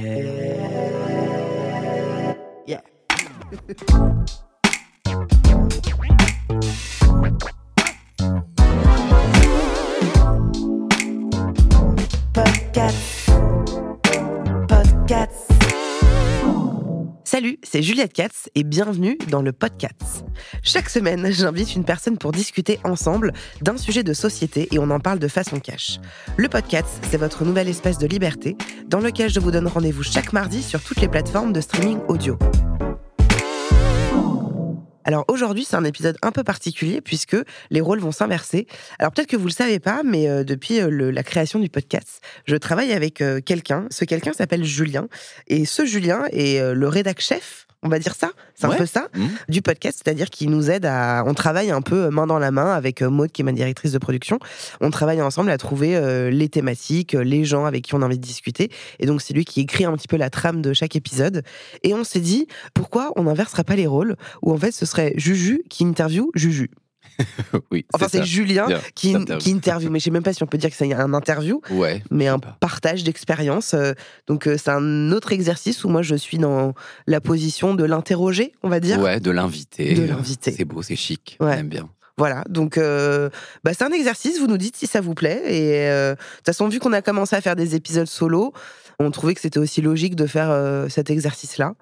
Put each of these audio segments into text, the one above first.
Eh. Yeah. Salut, c'est Juliette Katz et bienvenue dans le podcast. Chaque semaine, j'invite une personne pour discuter ensemble d'un sujet de société et on en parle de façon cash. Le podcast, c'est votre nouvelle espèce de liberté dans lequel je vous donne rendez-vous chaque mardi sur toutes les plateformes de streaming audio. Alors aujourd'hui, c'est un épisode un peu particulier puisque les rôles vont s'inverser. Alors peut-être que vous le savez pas, mais euh, depuis euh, la création du podcast, je travaille avec euh, quelqu'un. Ce quelqu'un s'appelle Julien et ce Julien est le rédac chef. On va dire ça, c'est un peu ça Mhm. du podcast, c'est-à-dire qu'il nous aide à, on travaille un peu main dans la main avec euh, Maud qui est ma directrice de production. On travaille ensemble à trouver euh, les thématiques, euh, les gens avec qui on a envie de discuter. Et donc c'est lui qui écrit un petit peu la trame de chaque épisode. Et on s'est dit pourquoi on n'inverserait pas les rôles, où en fait ce serait Juju qui interview Juju? oui. Enfin c'est. Julien Bien, qui, interview. qui interview, mais je sais même pas si on peut dire que c'est un interview, Ouais. mais un pas. partage d'expérience. Euh, Donc euh, c'est un autre exercice où moi je suis dans la position de l'interroger, on va dire. Ouais, de l'inviter. De l'inviter. C'est beau, c'est chic. Ouais. On aime bien. Voilà, donc euh, bah, c'est un exercice, vous nous dites si ça vous plaît. Et euh, de toute façon, vu qu'on a commencé à faire des épisodes solo, on trouvait que c'était aussi logique de faire euh, cet exercice-là.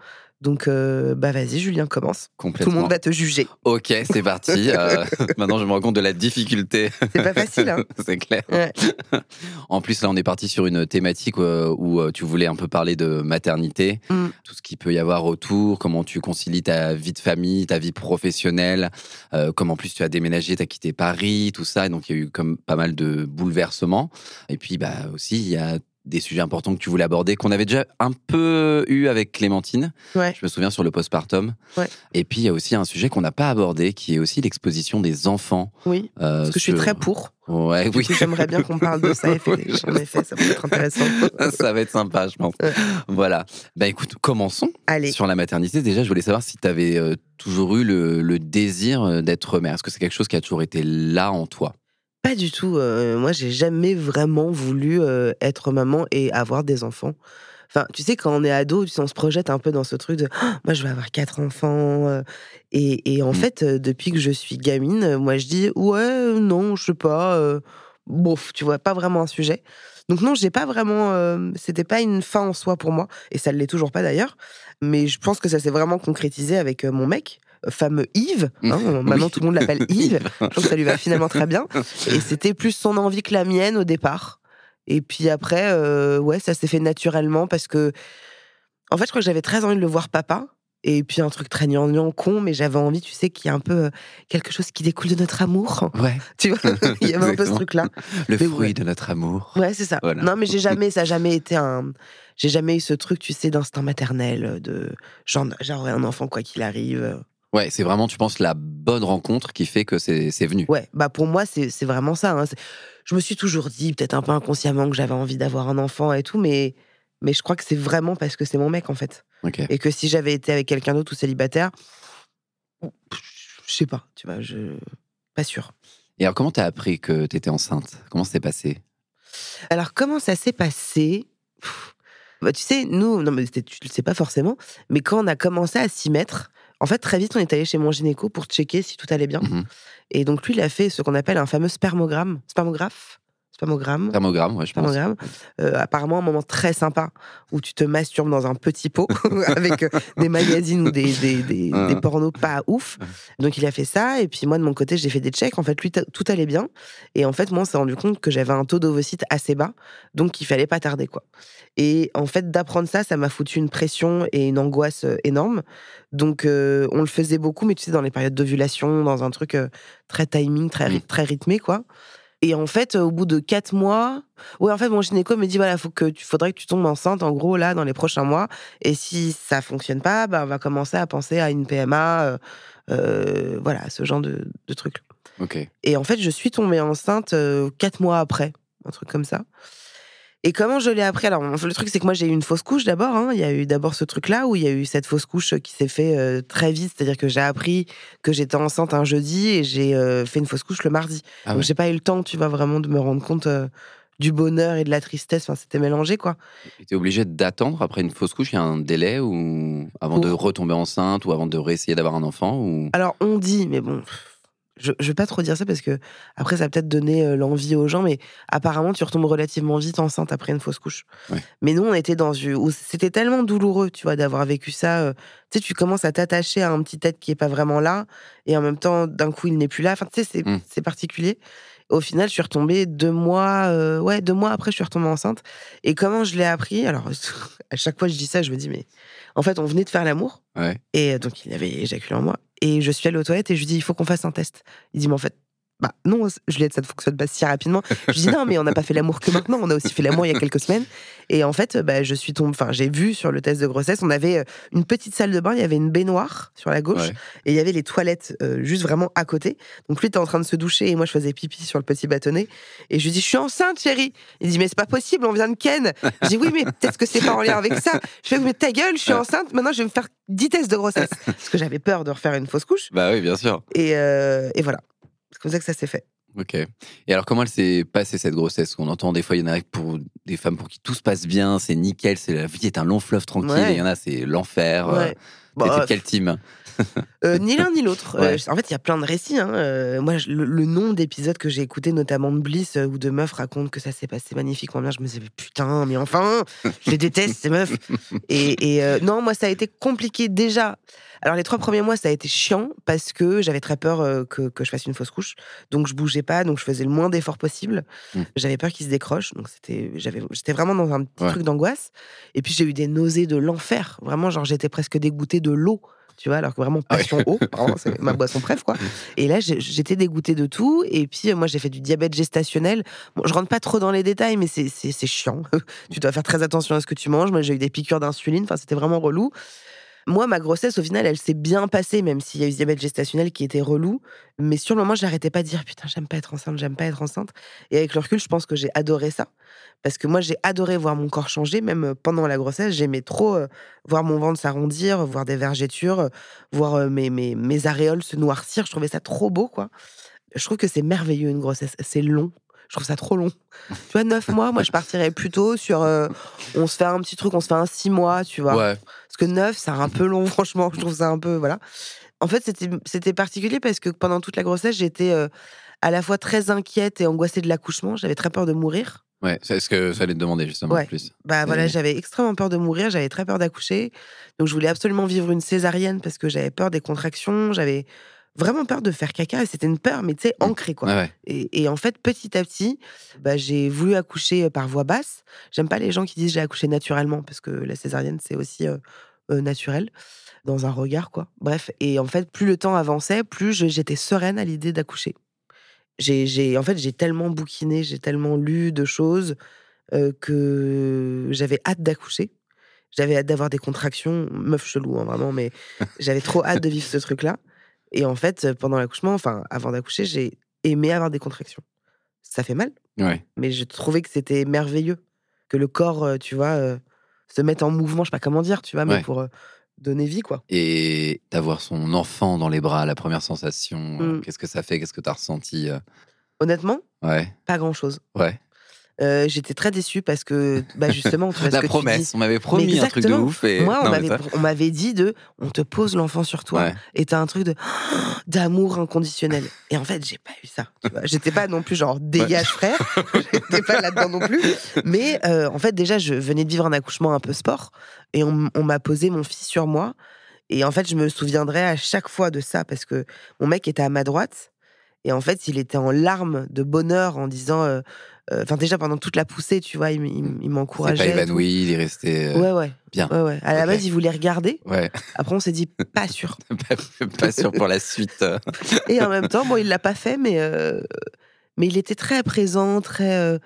Donc, euh, bah vas-y, Julien, commence. Tout le monde va te juger. Ok, c'est parti. Euh, maintenant, je me rends compte de la difficulté. C'est pas facile, hein c'est clair. Ouais. En plus, là, on est parti sur une thématique euh, où tu voulais un peu parler de maternité, Mm. tout ce qu'il peut y avoir autour, comment tu concilies ta vie de famille, ta vie professionnelle, euh, comme en plus tu as déménagé, tu as quitté Paris, tout ça. Et donc, il y a eu comme pas mal de bouleversements. Et puis, bah, aussi, il y a des sujets importants que tu voulais aborder, qu'on avait déjà un peu eu avec Clémentine. Ouais. Je me souviens sur le postpartum. Ouais. Et puis, il y a aussi un sujet qu'on n'a pas abordé, qui est aussi l'exposition des enfants. Oui, euh, parce que je suis très pour. Ouais, oui. J'aimerais bien qu'on parle de ça. En effet, ça peut être intéressant. ça va être sympa, je pense. Ouais. Voilà. Bah écoute, commençons Allez, sur la maternité. Déjà, je voulais savoir si tu avais toujours eu le, le désir euh, d'être mère. Est-ce que c'est quelque chose qui a toujours été là en toi? Pas du tout. euh, moi, j'ai jamais vraiment voulu euh, être maman et avoir des enfants. Enfin, tu sais, quand on est ado, tu sais, on se projette un peu dans ce truc de Ah, moi, je vais avoir quatre enfants. euh, et, et en Mm. fait, depuis que je suis gamine, moi, je dis ouais, non, je sais pas. euh, bof, tu vois, pas vraiment un sujet. Donc, non, j'ai pas vraiment. euh, C'était pas une fin en soi pour moi. Et ça ne l'est toujours pas d'ailleurs. Mais je pense que ça s'est vraiment concrétisé avec euh, mon mec, fameux Yves. hein, Oui. Maintenant, tout le monde l'appelle Yves. Je trouve que ça lui va finalement très bien. Et c'était plus son envie que la mienne au départ. Et puis après, euh, ouais, ça s'est fait naturellement parce que, en fait, je crois que j'avais très envie de le voir papa. Et puis un truc très gnangnan, con, mais j'avais envie, tu sais, qu'il y a un peu euh, quelque chose qui découle de notre amour. Ouais. Tu vois, il y avait un peu ce truc-là. Le Mais fruit ouais. de notre amour. Ouais, c'est ça. Voilà. Non, mais j'ai jamais, ça a jamais été un. J'ai jamais eu ce truc, tu sais, d'instinct maternel, de genre, j'aurai un enfant quoi qu'il arrive. Ouais, c'est vraiment, tu penses, la bonne rencontre qui fait que c'est venu. Ouais, bah pour moi, c'est vraiment ça. hein. Je me suis toujours dit, peut-être un peu inconsciemment, que j'avais envie d'avoir un enfant et tout, mais, mais je crois que c'est vraiment parce que c'est mon mec, en fait. Et que si j'avais été avec quelqu'un d'autre ou célibataire, je sais pas, tu vois, je. Pas sûr. Et alors, comment t'as appris que t'étais enceinte? Comment s'est passé? Alors, comment ça s'est passé? Pff, bah, Tu sais, nous, non, mais tu le sais pas forcément, mais quand on a commencé à s'y mettre, en fait, très vite, on est allé chez mon gynéco pour checker si tout allait bien. Mhm. Et donc, lui, il a fait ce qu'on appelle un fameux spermogramme. Spermographe Spermogramme Thermogramme, ouais, je pense. Spermogramme. Euh, apparemment, un moment très sympa où tu te masturbes dans un petit pot avec euh, des magazines ou des, des, des, Ah. des pornos pas ouf. Donc, il a fait ça. Et puis, moi, de mon côté, j'ai fait des checks. En fait, lui, tout allait bien. Et en fait, moi, on s'est rendu compte que j'avais un taux d'ovocyte assez bas. Donc, il fallait pas tarder, quoi. Et en fait, d'apprendre ça, ça m'a foutu une pression et une angoisse euh, énorme. Donc, euh, on le faisait beaucoup, mais tu sais, dans les périodes d'ovulation, dans un truc euh, très timing, très, ry- très rythmé, quoi. Et en fait, au bout de quatre mois, ouais, en fait, mon gynéco me dit voilà, faut que tu faudrait que tu tombes enceinte, en gros, là, dans les prochains mois. Et si ça fonctionne pas, bah, on va commencer à penser à une PMA, euh, euh, voilà, ce genre de, de trucs. Ok. Et en fait, je suis tombée enceinte euh, quatre mois après, un truc comme ça. Et comment je l'ai appris? Alors, le truc, c'est que moi, j'ai eu une fausse couche d'abord. hein. Il y a eu d'abord ce truc-là où il y a eu cette fausse couche qui s'est fait euh, très vite. C'est-à-dire que j'ai appris que j'étais enceinte un jeudi et j'ai euh, fait une fausse couche le mardi. Ah Donc, ouais. j'ai pas eu le temps, tu vois, vraiment de me rendre compte. euh, du bonheur et de la tristesse. Enfin, c'était mélangé, quoi. Tu es obligé d'attendre après une fausse couche? Il y a un délai ou avant de retomber enceinte ou avant de réessayer d'avoir un enfant ou... Alors, on dit, mais bon, je, je vais pas trop dire ça parce que après, ça va peut-être donner euh, l'envie aux gens, mais apparemment, tu retombes relativement vite enceinte après une fausse couche. Ouais. Mais nous, on était dans une. où C'était tellement douloureux, tu vois, d'avoir vécu ça. euh, tu sais, tu commences à t'attacher à un petit être qui est pas vraiment là, et en même temps, d'un coup, il n'est plus là. Enfin, tu sais, c'est Mm. c'est particulier. Au final, je suis retombée deux mois, euh, ouais, deux mois après, je suis retombée enceinte. Et comment je l'ai appris? Alors, à chaque fois, je dis ça, je me dis, mais en fait, on venait de faire l'amour. Ouais. Et donc, il avait éjaculé en moi. Et je suis allée aux toilettes et je lui dis, il faut qu'on fasse un test. Il dit, mais en fait, bah non, Juliette, ça ne fonctionne pas si rapidement. Je lui dis, non, mais on n'a pas fait l'amour que maintenant. On a aussi fait l'amour il y a quelques semaines. Et en fait, bah, je suis tombée, enfin, j'ai vu sur le test de grossesse, on avait euh, une petite salle de bain, il y avait une baignoire sur la gauche Ouais. et il y avait les toilettes euh, juste vraiment à côté. Donc lui était en train de se doucher et moi je faisais pipi sur le petit bâtonnet. Et je lui dis, je suis enceinte, chérie. Il dit, mais c'est pas possible, on vient de Ken. Je dis, oui, mais peut-être que c'est pas en lien avec ça. Je fais, mais ta gueule, je suis enceinte, maintenant je vais me faire 10 tests de grossesse. Parce que j'avais peur de refaire une fausse couche. Bah oui, bien sûr. Et, euh, et voilà. C'est comme ça que ça s'est fait. Ok. Et alors, comment elle s'est passée cette grossesse? On entend des fois, il y en a pour des femmes pour qui tout se passe bien, c'est nickel, c'est la vie est un long fleuve tranquille, Ouais. et il y en a, c'est l'enfer. euh, Ouais. Bah, de quel team? Euh, ni l'un ni l'autre. Ouais. Euh, en fait, il y a plein de récits. hein. Euh, moi, le, le nombre d'épisodes que j'ai écoutés, notamment de Bliss, euh, où de meufs racontent que ça s'est passé magnifiquement bien, je me disais, putain, mais enfin, je les déteste, ces meufs. Et, et, euh, non, moi, ça a été compliqué déjà. Alors, les trois premiers mois, ça a été chiant parce que j'avais très peur euh, que, que je fasse une fausse couche. Donc, je bougeais pas, donc je faisais le moins d'efforts possible. Mm. J'avais peur qu'il se décroche. Donc, c'était, j'avais, j'étais vraiment dans un petit Ouais. truc d'angoisse. Et puis, j'ai eu des nausées de l'enfer. Vraiment, genre, j'étais presque dégoûtée de l'eau. Tu vois, alors que vraiment, Ah passion eau, vraiment, c'est ma boisson préf, quoi. Et là, j'étais dégoûtée de tout. Et puis, moi, j'ai fait du diabète gestationnel. Bon, je rentre pas trop dans les détails, mais c'est c'est- c'est chiant. tu dois faire très attention à ce que tu manges. Moi, j'ai eu des piqûres d'insuline. Enfin, c'était vraiment relou. Moi, ma grossesse, au final, elle s'est bien passée, même s'il y a eu ce diabète gestationnel qui était relou. Mais sur le moment, j'arrêtais pas de dire putain, j'aime pas être enceinte, j'aime pas être enceinte. Et avec le recul, je pense que j'ai adoré ça. Parce que moi, j'ai adoré voir mon corps changer, même euh, pendant la grossesse. J'aimais trop euh, voir mon ventre s'arrondir, voir des vergetures, euh, voir mes, mes, mes aréoles se noircir. Je trouvais ça trop beau, quoi. Je trouve que c'est merveilleux, une grossesse. C'est long. Je trouve ça trop long. Tu vois, neuf mois, moi, je partirais plutôt sur. euh, on se fait un petit truc, on se fait un six mois, tu vois. Ouais. Parce que neuf, c'est un peu long, franchement. Je trouve ça un peu. Voilà. En fait, c'était particulier parce que pendant toute la grossesse, j'étais euh, à la fois très inquiète et angoissée de l'accouchement. J'avais très peur de mourir. Ouais, c'est ce que j'allais te demander justement Ouais. en plus. Bah voilà, j'avais extrêmement peur de mourir, j'avais très peur d'accoucher. Donc je voulais absolument vivre une césarienne parce que j'avais peur des contractions, j'avais vraiment peur de faire caca et c'était une peur, mais tu sais, Mm. ancrée quoi. Ouais. Et, et en fait, petit à petit, bah, j'ai voulu accoucher euh, par voie basse. J'aime pas les gens qui disent j'ai accouché naturellement parce que la césarienne, c'est aussi euh, euh, naturel dans un regard, quoi. Bref, et en fait, plus le temps avançait, plus j'étais sereine à l'idée d'accoucher. J'ai, j'ai- en fait, j'ai tellement bouquiné, j'ai tellement lu de choses euh, que j'avais hâte d'accoucher. J'avais hâte d'avoir des contractions, meuf chelou, hein, vraiment, mais j'avais trop hâte de vivre ce truc-là. Et en fait, pendant l'accouchement, enfin, avant d'accoucher, j'ai aimé avoir des contractions. Ça fait mal, Ouais. mais je trouvais que c'était merveilleux. Que le corps, tu vois, euh, se mette en mouvement, je sais pas comment dire, tu vois, mais pour euh, donner vie, quoi. Et d'avoir son enfant dans les bras, la première sensation, euh, Mm. qu'est-ce que ça fait Qu'est-ce que tu as ressenti Honnêtement, Ouais, pas grand-chose. ouais. Euh, J'étais très déçue parce que, bah justement, tu vois ce La tu dis. on m'avait promis un truc de ouf. Et... Moi, on m'avait, ça- on dit de, on te pose l'enfant sur toi Ouais. et t'as un truc de d'amour inconditionnel. Et en fait, j'ai pas eu ça. J'étais pas non plus genre dégage frère. J'étais pas là-dedans non plus. Mais euh, en fait, déjà, je venais de vivre un accouchement un peu sport et on, on m'a posé mon fils sur moi. Et en fait, je me souviendrai à chaque fois de ça parce que mon mec était à ma droite. Et en fait, il était en larmes de bonheur en disant. euh, Enfin, déjà pendant toute la poussée, tu vois, il, il il m'encourageait. pas évanoui, il est resté. euh, Ouais, ouais. bien. Ouais, ouais. À la base, il voulait regarder. Ouais, Après, on s'est dit pas sûr. pas, pas sûr pour la suite. euh. Et en même temps, bon, il l'a pas fait, mais euh, mais il était très présent, très. euh,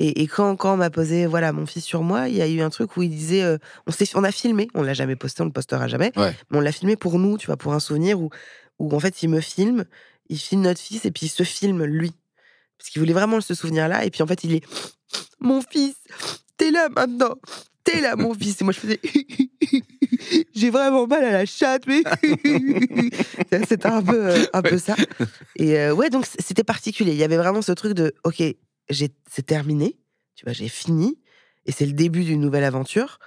et, et quand, quand on m'a posé voilà mon fils sur moi, il y a eu un truc où il disait, euh, on s'est, on a filmé, on l'a jamais posté, on le postera jamais, Ouais. mais on l'a filmé pour nous, tu vois, pour un souvenir où où en fait il me filme, il filme notre fils et puis il se filme lui, parce qu'il voulait vraiment ce souvenir là, et puis en fait il est mon fils, t'es là maintenant. T'es là, mon fils. Et moi, je faisais. J'ai vraiment mal à la chatte, mais. C'était un peu, euh, un peu ça. Et euh, ouais, donc c'était particulier. Il y avait vraiment ce truc de OK, c'est terminé. Tu vois, j'ai fini et c'est le début d'une nouvelle aventure.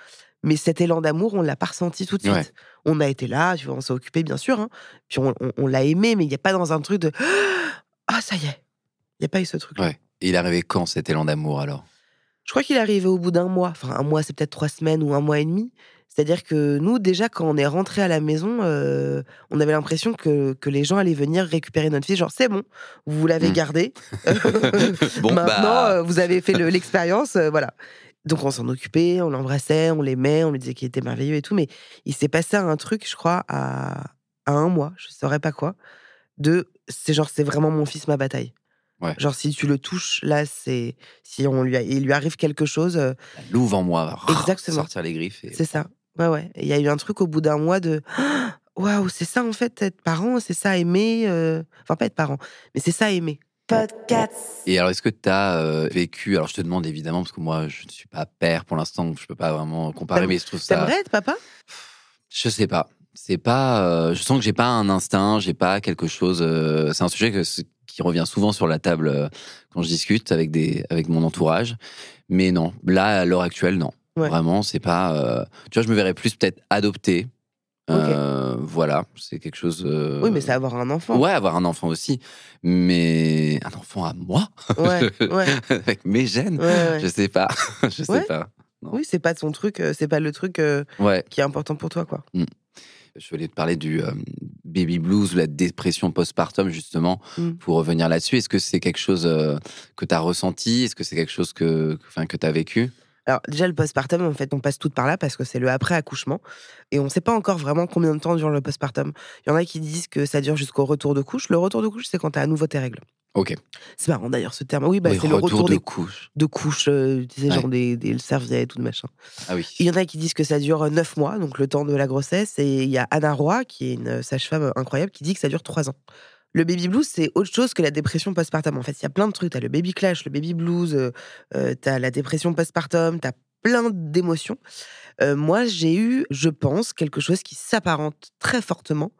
Mais cet élan d'amour, on l'a pas ressenti tout de suite. Ouais. On a été là, tu vois, on s'est occupé, bien sûr. hein. Puis on, on- on l'a aimé, mais il n'y a pas dans un truc de Ah, ça y est. Il n'y a pas eu ce truc-là. Ouais. Et il est arrivé quand cet élan d'amour alors? Je crois qu'il arrivé au bout d'un mois. Enfin, un mois, c'est peut-être trois semaines ou un mois et demi. C'est-à-dire que nous, déjà, quand on est rentré à la maison, euh, on avait l'impression que, que les gens allaient venir récupérer notre fille. Genre, c'est bon, vous l'avez Mm. gardée. Bon, Maintenant, bah, euh, vous avez fait le- l'expérience. euh, voilà. Donc, on s'en occupait, on l'embrassait, on l'aimait, on lui disait qu'il était merveilleux et tout. Mais il s'est passé un truc, je crois, à, à un mois, je saurais pas quoi, de c'est genre, c'est vraiment mon fils, ma bataille. Ouais. Genre, si tu le touches, là, c'est. Si on lui a- il lui arrive quelque chose, euh, la louve en moi va Exactement. sortir les griffes. Et... c'est ça. Ouais, ouais. Et Il y a eu un truc au bout d'un mois de. Waouh, c'est ça en fait, être parent, c'est ça aimer. euh, Enfin, pas être parent, mais c'est ça aimer. Podcast. Et alors, est-ce que tu as vécu Alors, je te demande évidemment, parce que moi, je ne suis pas père pour l'instant, donc je peux pas vraiment comparer, mais je trouve ça. T'aimerais être papa? Je sais pas. C'est pas. euh, je sens que j'ai pas un instinct, j'ai pas quelque chose. euh, c'est un sujet que, qui revient souvent sur la table euh, quand je discute avec des avec mon entourage. Mais non, là à l'heure actuelle, non. Ouais. Vraiment, c'est pas. euh, tu vois, je me verrais plus peut-être adopter. Euh, voilà, c'est quelque chose. euh, Oui, mais c'est avoir un enfant. Ouais, avoir un enfant aussi, mais un enfant à moi, Ouais, ouais. avec mes gènes? Je sais pas, je sais pas. Non. Oui, c'est pas son truc, c'est pas le truc qui est important pour toi, quoi. Je voulais te parler du euh, baby blues ou la dépression postpartum, justement, Mm. pour revenir là-dessus. Est-ce que c'est quelque chose euh, que tu as ressenti? Est-ce que c'est quelque chose que, enfin, que tu as vécu? Alors, déjà, le postpartum, en fait, on passe toutes par là parce que c'est le après-accouchement. Et on sait pas encore vraiment combien de temps dure le postpartum. Il y en a qui disent que ça dure jusqu'au retour de couche. Le retour de couche, c'est quand tu as à nouveau tes règles. Ok. C'est marrant d'ailleurs ce terme. Oui, bah, Oui, c'est le retour de des- couche. de couche, euh, tu sais, Ouais. genre des, des serviettes ou de machin. Ah oui. Il y en a qui disent que ça dure neuf mois, donc le temps de la grossesse. Et il y a Anna Roy, qui est une sage-femme incroyable, qui dit que ça dure trois ans. Le baby blues, c'est autre chose que la dépression postpartum. En fait, il y a plein de trucs. Tu as le baby clash, le baby blues, euh, euh, tu as la dépression postpartum, tu as plein d'émotions. Euh, moi, j'ai eu, je pense, quelque chose qui s'apparente très fortement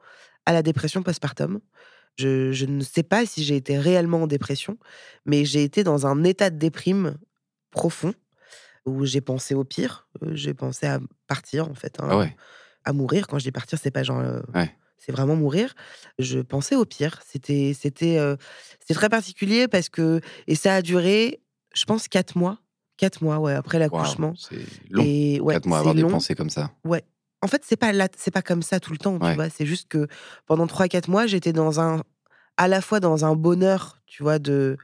à la dépression postpartum. Je, je ne sais pas si j'ai été réellement en dépression, mais j'ai été dans un état de déprime profond où j'ai pensé au pire. Euh, J'ai pensé à partir, en fait. hein, Ah ouais. À mourir. Quand je dis partir, c'est pas genre. euh, Ouais. C'est vraiment mourir. Je pensais au pire. C'était, c'était, euh, c'est très particulier parce que et ça a duré, je pense, quatre mois. Quatre mois, ouais, après l'accouchement. c'est long. Et ouais, Quatre mois avoir des pensées comme ça. Ouais. En fait, c'est pas là, c'est pas comme ça tout le temps, tu vois. C'est juste que pendant 3-4 mois, j'étais dans un, à la fois dans un bonheur, tu vois, de,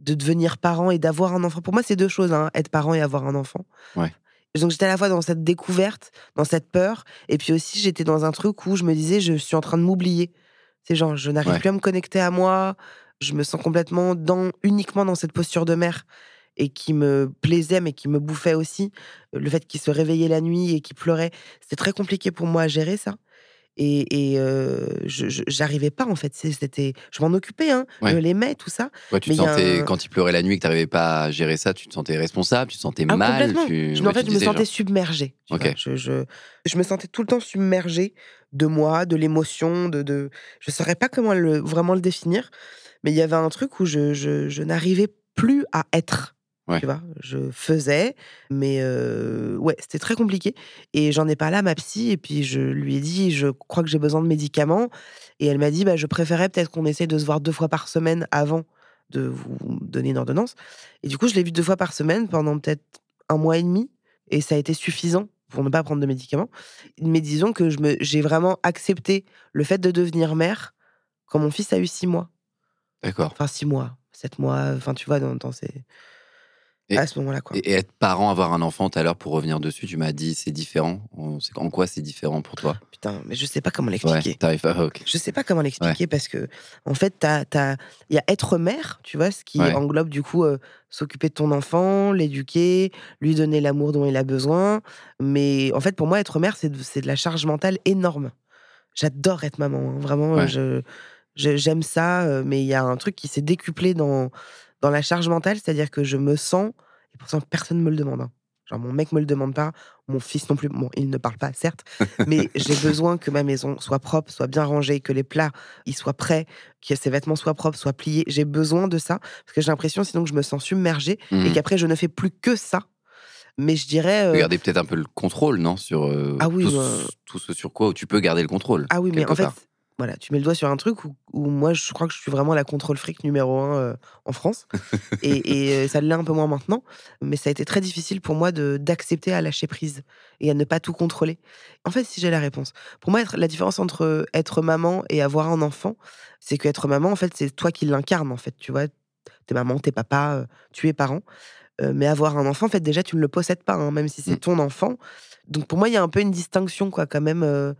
de devenir parent et d'avoir un enfant. Pour moi, c'est deux choses, hein, être parent et avoir un enfant. Ouais. Donc j'étais à la fois dans cette découverte, dans cette peur, et puis aussi j'étais dans un truc où je me disais, je suis en train de m'oublier. C'est genre, je n'arrive Ouais. plus à me connecter à moi, je me sens complètement dans, uniquement dans cette posture de mère et qui me plaisait, mais qui me bouffait aussi. Le fait qu'il se réveillait la nuit et qu'il pleurait, c'était très compliqué pour moi à gérer ça. Et, euh, j'arrivais pas, en fait. C'était, je m'en occupais, hein. Ouais. je l'aimais, tout ça. Ouais, tu Mais te il y a sentais, un- quand il pleurait la nuit que tu n'arrivais pas à gérer ça, tu te sentais responsable, tu te sentais Ah, mal. Tu... Je, ouais, en fait, je me sentais genre, submergée. Je, je, je me sentais tout le temps submergée de moi, de l'émotion, de, de. Je saurais pas comment le, vraiment le définir, mais il y avait un truc où je n'arrivais plus à être. Ouais. Tu vois, je faisais, mais euh, ouais, c'était très compliqué. Et j'en ai parlé à ma psy, et puis je lui ai dit, je crois que j'ai besoin de médicaments. Et elle m'a dit, bah, je préférais peut-être qu'on essaye de se voir deux fois par semaine avant de vous donner une ordonnance. Et du coup, je l'ai vu deux fois par semaine pendant peut-être un mois et demi, et ça a été suffisant pour ne pas prendre de médicaments. Mais disons que je me, j'ai vraiment accepté le fait de devenir mère quand mon fils a eu six mois. D'accord. Enfin, six mois, sept mois, enfin, tu vois, dans, dans ces... Et- à ce moment-là, quoi. Et, être parent, avoir un enfant, tout à l'heure, pour revenir dessus, tu m'as dit c'est différent. En quoi c'est différent pour toi Putain, mais je sais pas comment Ouais, l'expliquer. pas. ok. Je sais pas comment l'expliquer parce que, en fait, il y a être mère, tu vois, ce qui Ouais. englobe du coup euh, s'occuper de ton enfant, l'éduquer, lui donner l'amour dont il a besoin. Mais en fait, pour moi, être mère, c'est de, c'est de la charge mentale énorme. J'adore être maman, hein, vraiment, Ouais. je, je- j'aime ça, euh, mais il y a un truc qui s'est décuplé dans, dans la charge mentale, c'est-à-dire que je me sens, et pourtant personne ne me le demande, hein. Genre, mon mec me le demande pas, mon fils non plus. Bon, il ne parle pas, certes, mais j'ai besoin que ma maison soit propre, soit bien rangée, que les plats ils soient prêts, que ses vêtements soient propres, soient pliés. J'ai besoin de ça parce que j'ai l'impression sinon que je me sens submergée et Mhm. qu'après je ne fais plus que ça. Mais je dirais. euh, Garder peut-être un peu le contrôle, non Sur euh, Ah oui, tout, ce- tout ce sur quoi tu peux garder le contrôle. Ah oui, mais en fait. Voilà, tu mets le doigt sur un truc où, où moi, je crois que je suis vraiment la contrôle fric numéro un euh, en France. et, et, euh, ça l'est un peu moins maintenant. Mais ça a été très difficile pour moi d'accepter à lâcher prise et à ne pas tout contrôler. En fait, si j'ai la réponse. Pour moi, être, la différence entre être maman et avoir un enfant, c'est que être maman, en fait, c'est toi qui l'incarne, en fait. Tu vois, t'es maman, t'es papa, euh, tu es parent. Euh, mais avoir un enfant, en fait, déjà, tu ne le possèdes pas, hein, même si c'est Mm. ton enfant. Donc, pour moi, il y a un peu une distinction, quoi, quand même. euh,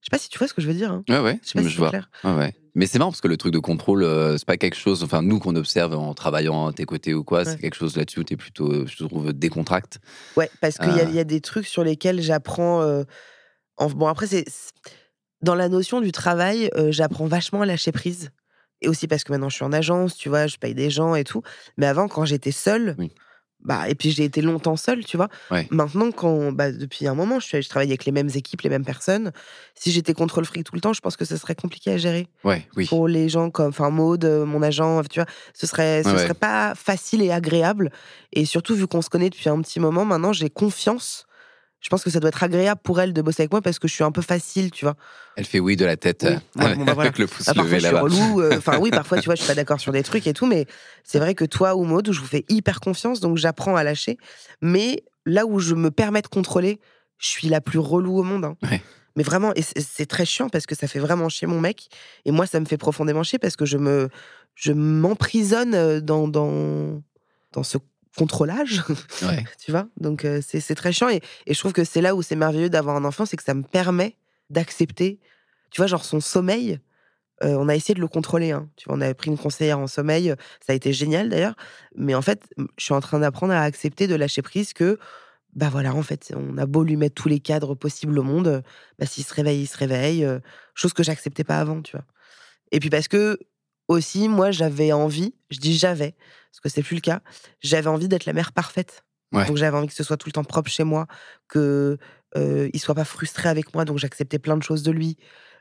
Je sais pas si tu vois ce que je veux dire. hein. Ouais, ouais, Je sais pas si je c'est vois. clair. Ouais, ouais. Mais c'est marrant parce que le truc de contrôle, euh, c'est pas quelque chose, enfin, nous qu'on observe en travaillant à tes côtés ou quoi, Ouais. c'est quelque chose là-dessus où t'es plutôt, je trouve, décontracte. Ouais, parce qu'il y, a- y a des trucs sur lesquels j'apprends. euh, en- Bon, après, c'est dans la notion du travail, euh, j'apprends vachement à lâcher prise. Et aussi parce que maintenant je suis en agence, tu vois, je paye des gens et tout. Mais avant, quand j'étais seule, Oui. Bah, et puis j'ai été longtemps seule, tu vois. Ouais. Maintenant, quand, bah, depuis un moment, je, travaille avec les mêmes équipes, les mêmes personnes. Si j'étais contrôle fric tout le temps, je pense que ce serait compliqué à gérer Ouais, oui. pour les gens comme, enfin, Maude, euh, mon agent, tu vois. Ce serait, ce ouais. serait pas facile et agréable. Et surtout, vu qu'on se connaît depuis un petit moment, maintenant, j'ai confiance. Je pense que ça doit être agréable pour elle de bosser avec moi parce que je suis un peu facile, tu vois. Elle fait oui de la tête Oui. euh, Ouais, bon, bah, voilà. avec le pouce Ah, levé je suis là-bas. relou. euh, Enfin, oui, parfois, tu vois, je suis pas d'accord sur des trucs et tout, mais c'est vrai que toi ou Maud, je vous fais hyper confiance, donc j'apprends à lâcher. Mais là où je me permets de contrôler, je suis la plus relou au monde. hein. Ouais. Mais vraiment, et c'est c'est très chiant parce que ça fait vraiment chier mon mec. Et moi, ça me fait profondément chier parce que je me, je m'emprisonne euh, dans, dans, dans ce contrôlage, Ouais. tu vois? Donc, euh, c'est très chiant. Et, et je trouve que c'est là où c'est merveilleux d'avoir un enfant, c'est que ça me permet d'accepter, tu vois, genre son sommeil. euh, on a essayé de le contrôler. hein. Tu vois, on avait pris une conseillère en sommeil. Ça a été génial d'ailleurs. Mais en fait, je suis en train d'apprendre à accepter de lâcher prise que, bah voilà, en fait, on a beau lui mettre tous les cadres possibles au monde, bah, s'il se réveille, il se réveille. euh, chose que j'acceptais pas avant, tu vois. Et puis parce que aussi, moi, j'avais envie, je dis j'avais, parce que c'est plus le cas, j'avais envie d'être la mère parfaite. Ouais. Donc j'avais envie que ce soit tout le temps propre chez moi, que euh, il soit pas frustré avec moi, donc j'acceptais plein de choses de lui.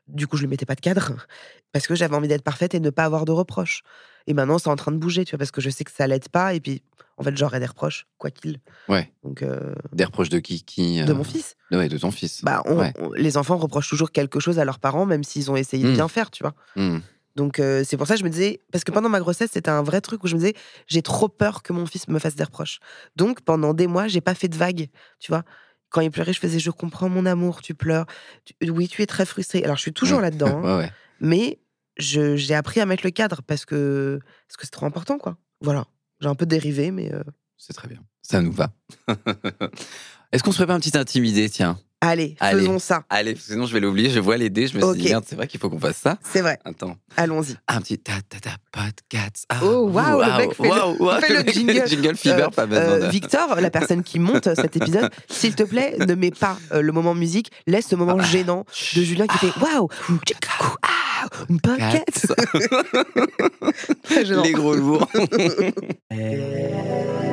Du coup, je lui mettais pas de cadre parce que j'avais envie d'être parfaite et de ne pas avoir de reproches. Et maintenant, c'est en train de bouger, tu vois, parce que je sais que ça l'aide pas. Et puis, en fait, j'aurais des reproches, quoi qu'il. Ouais. Donc, euh, Des reproches de qui, qui de euh, mon fils. Ouais, de ton fils. Bah, on- Ouais. on- les enfants reprochent toujours quelque chose à leurs parents, même s'ils ont essayé de Mm. bien faire, tu vois. Hmm. Donc euh, c'est pour ça que je me disais, parce que pendant ma grossesse, c'était un vrai truc où je me disais, j'ai trop peur que mon fils me fasse des reproches. Donc pendant des mois, j'ai pas fait de vagues, tu vois. Quand il pleurait, je faisais, je comprends mon amour, tu pleures. Tu- oui, tu es très frustré. Alors je suis toujours Mm. là-dedans, hein. Ouais, ouais. mais j'ai appris à mettre le cadre parce que parce que c'est trop important, quoi. Voilà. J'ai un peu dérivé, mais euh, C'est très bien. Ça nous va. Est-ce qu'on se ferait pas un petit intimidé, tiens? Allez, Allez. faisons ça. Allez, sinon je vais l'oublier, je vois les dés, je me suis Ok. dit, merde, c'est vrai qu'il faut qu'on fasse ça. C'est vrai. Attends. Allons-y. Un petit ta ta ta podcast. Ah, Oh, waouh, le mec fait le- fait jingle. jingle fever, Euh, pas besoin Euh, de... Victor, la personne qui monte cet épisode, s'il te plaît, ne mets pas euh, le moment musique, laisse le moment Ah. gênant de Julien qui fait waouh, ah, une gênant. Les gros lourds.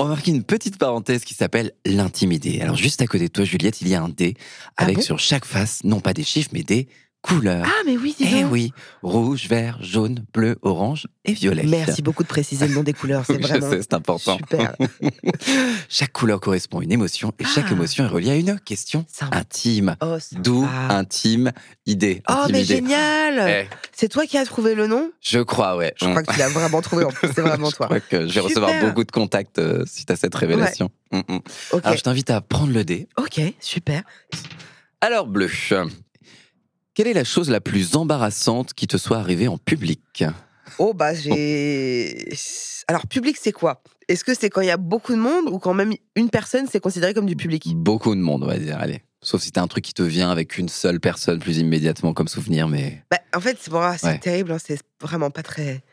On va marquer une petite parenthèse qui s'appelle l'intimidé. Alors juste à côté de toi, Juliette, il y a un dé Ah avec bon? sur chaque face, non pas des chiffres, mais des couleurs. Ah, mais oui, dis Eh oui, rouge, vert, jaune, bleu, orange et violet. Merci beaucoup de préciser le nom des couleurs, c'est Je vraiment sais, c'est important. super. chaque couleur correspond à une émotion et chaque Ah. émotion est reliée à une question intime. Oh. D'où intime idée. Oh, mais génial Eh, C'est toi qui as trouvé le nom? Je crois, ouais. Je crois que tu l'as vraiment trouvé, en plus, c'est vraiment Je toi. crois que je vais recevoir Super. beaucoup de contacts euh, suite à cette révélation. Mm, mm. Ok, Alors, je t'invite à prendre le dé. ok, super. Alors, bleu, quelle est la chose la plus embarrassante qui te soit arrivée en public? Oh, bah, j'ai. Alors, public, c'est quoi? Est-ce que c'est quand il y a beaucoup de monde ou quand même une personne, c'est considéré comme du public? Beaucoup de monde, on va dire. Allez. Sauf si t'as un truc qui te vient avec une seule personne plus immédiatement comme souvenir, mais. Bah, en fait, c'est bon, c'est Ouais. terrible, hein, c'est vraiment pas très,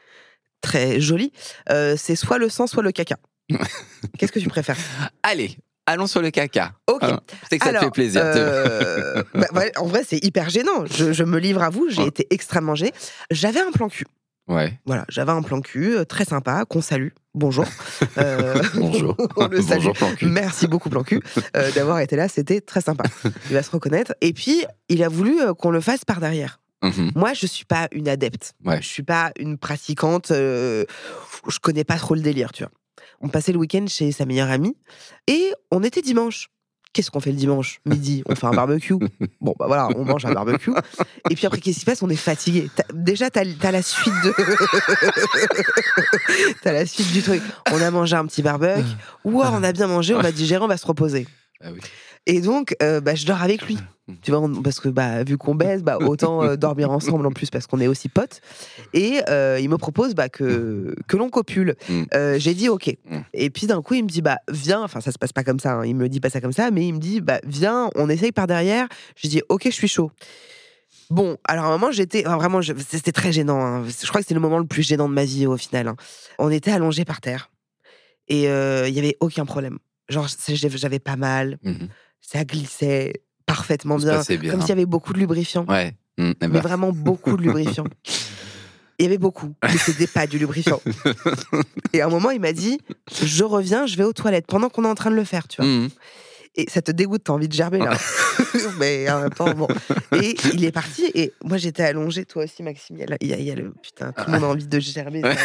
très joli. Euh, c'est soit le sang, soit le caca. Qu'est-ce que tu préfères? Allez, allons sur le caca. Ok. Je sais que ça Alors, te fait plaisir. euh, bah, ouais, en vrai, c'est hyper gênant. Je, je me livre à vous, j'ai Ouais. été extrêmement gênée. J'avais un plan cul. Ouais. Voilà, j'avais un plan cul euh, très sympa, qu'on salue. Bonjour. Euh, Bonjour. on le salue. Bonjour, plan cul. Merci beaucoup, plan cul, euh, d'avoir été là. C'était très sympa. Il va se reconnaître. Et puis, il a voulu qu'on le fasse par derrière. Mhm. Moi, je suis pas une adepte. Ouais. Je suis pas une pratiquante. euh, je connais pas trop le délire, tu vois. On passait le week-end chez sa meilleure amie et on était dimanche. Qu'est-ce qu'on fait le dimanche? Midi, on fait un barbecue. Bon, bah voilà, on mange un barbecue. Et puis après, qu'est-ce qui se passe? On est fatigué. Déjà, t'as as la suite de. t'as la suite du truc. On a mangé un petit barbecue. Ouah, on a bien mangé, on va digérer, on va se reposer. Ah oui. Et donc, euh, bah, je dors avec lui. Tu vois, on- parce que bah, vu qu'on baise, bah, autant euh, dormir ensemble en plus parce qu'on est aussi potes. Et euh, il me propose bah, que, que l'on copule. Mm. Euh, J'ai dit OK. Et puis d'un coup, il me dit bah viens. Enfin, ça se passe pas comme ça. hein, il me dit pas ça comme ça, mais il me dit bah viens, on essaye par derrière. J'ai dit OK, je suis chaud. Bon, alors à un moment, j'étais enfin, vraiment, je- c'était très gênant. hein. Je crois que c'est le moment le plus gênant de ma vie au final. hein. On était allongés par terre et il y avait aucun problème. Genre, j'avais pas mal, Mhm. ça glissait parfaitement bien, comme s'il y avait beaucoup de lubrifiant, Ouais. Mais ben, vraiment beaucoup de lubrifiant. Il y avait beaucoup, mais c'était pas du lubrifiant. Et à un moment, il m'a dit Je reviens, je vais aux toilettes pendant qu'on est en train de le faire, tu vois. mhm. Et ça te dégoûte, t'as envie de gerber là. mais en même temps, bon. Et il est parti, et moi j'étais allongée, toi aussi, Maxime. Il y a, le- il y a- il y a le. Putain, tout le monde a envie de gerber. Ouais.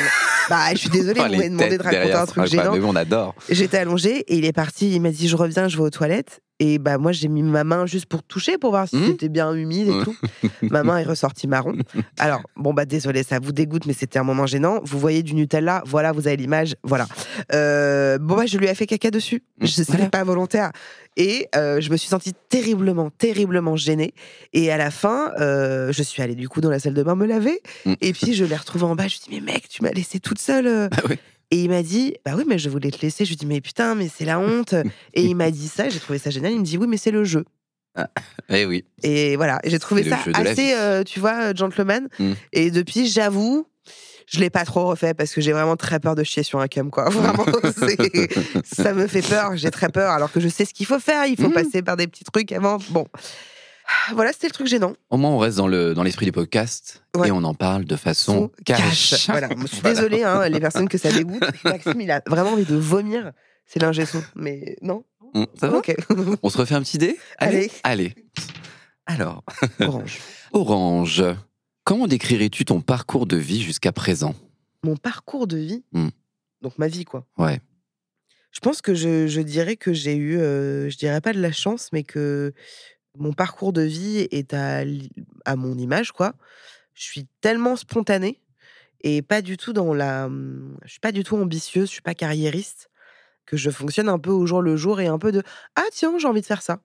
Bah, je suis désolée, Oh, vous m'avez demandé de raconter derrière, un truc gênant. Mais on adore. J'étais allongée et il est parti. Il m'a dit Je reviens, je vais aux toilettes. Et bah, moi, j'ai mis ma main juste pour toucher, pour voir si Mhm. c'était bien humide et tout. ma main est ressortie marron. Alors, bon, bah, désolé, ça vous dégoûte, mais c'était un moment gênant. Vous voyez du Nutella, voilà, vous avez l'image, voilà. Euh, bon, bah, je lui ai fait caca dessus. Mhm. Je Voilà. pas volontaire. Et euh, je me suis sentie terriblement, terriblement gênée. Et à la fin, euh, je suis allée du coup dans la salle de bain me laver. Mhm. Et puis, je l'ai retrouvée en bas. Je lui ai dit Mais mec, tu m'as laissée toute seule. Ah oui. Et il m'a dit, bah oui, mais je voulais te laisser. Je lui ai dit, mais putain, mais c'est la honte. Et il m'a dit ça, j'ai trouvé ça génial. Il me dit, oui, mais c'est le jeu. Eh oui. Et voilà, Et j'ai trouvé ça assez, euh, tu vois, gentleman. Mm. Et depuis, j'avoue, je l'ai pas trop refait parce que j'ai vraiment très peur de chier sur un cum, quoi. Vraiment, ça me fait peur. J'ai très peur, alors que je sais ce qu'il faut faire. Il faut Mm. passer par des petits trucs avant. Bon. Voilà, c'était le truc gênant. Au moins, on reste dans le dans l'esprit du podcast Ouais. et on en parle de façon cash. Voilà, je suis Voilà. désolée, hein, les personnes que ça dégoûte. Maxime, il a vraiment envie de vomir. C'est l'ingé. Mais non. Mm, Ça va. On se refait un petit dé? Allez. Allez. Alors, Orange. Orange, comment décrirais-tu ton parcours de vie jusqu'à présent? Mon parcours de vie, Mm. donc ma vie, quoi. Ouais. Je pense que je, je dirais que j'ai eu, euh, je dirais pas de la chance, mais que mon parcours de vie est à, à mon image, quoi. Je suis tellement spontanée et pas du tout dans la. hum, Je suis pas du tout ambitieuse, je suis pas carriériste, que je fonctionne un peu au jour le jour et un peu de Ah, tiens, j'ai envie de faire ça.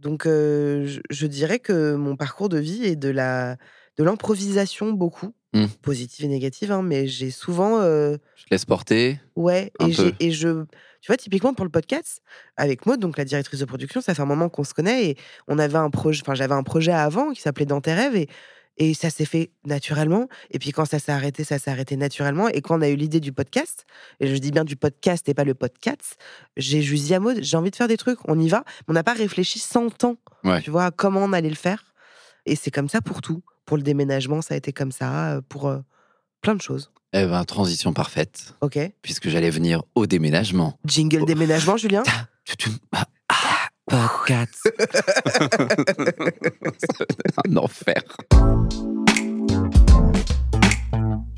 Donc, je, je dirais que mon parcours de vie est de la de l'improvisation beaucoup, Mm. positive et négative, hein, mais j'ai souvent. euh, Je te laisse porter. Ouais, et, je. Tu vois, typiquement pour le podcast, avec Maud, donc la directrice de production, ça fait un moment qu'on se connaît et on avait un projet, enfin j'avais un projet avant qui s'appelait Dans tes rêves et, et ça s'est fait naturellement. Et puis quand ça s'est arrêté, ça s'est arrêté naturellement. Et quand on a eu l'idée du podcast, et je dis bien du podcast et pas le podcast, j'ai juste dit à Maud, j'ai envie de faire des trucs, on y va. Mais on n'a pas réfléchi 100 ans, Ouais. tu vois, à comment on allait le faire. Et c'est comme ça pour tout. Pour le déménagement, ça a été comme ça, euh, pour euh, plein de choses. Eh ben, transition parfaite, Ok puisque j'allais venir au déménagement. Jingle déménagement, Julien? Ah, ah, podcast. un enfer.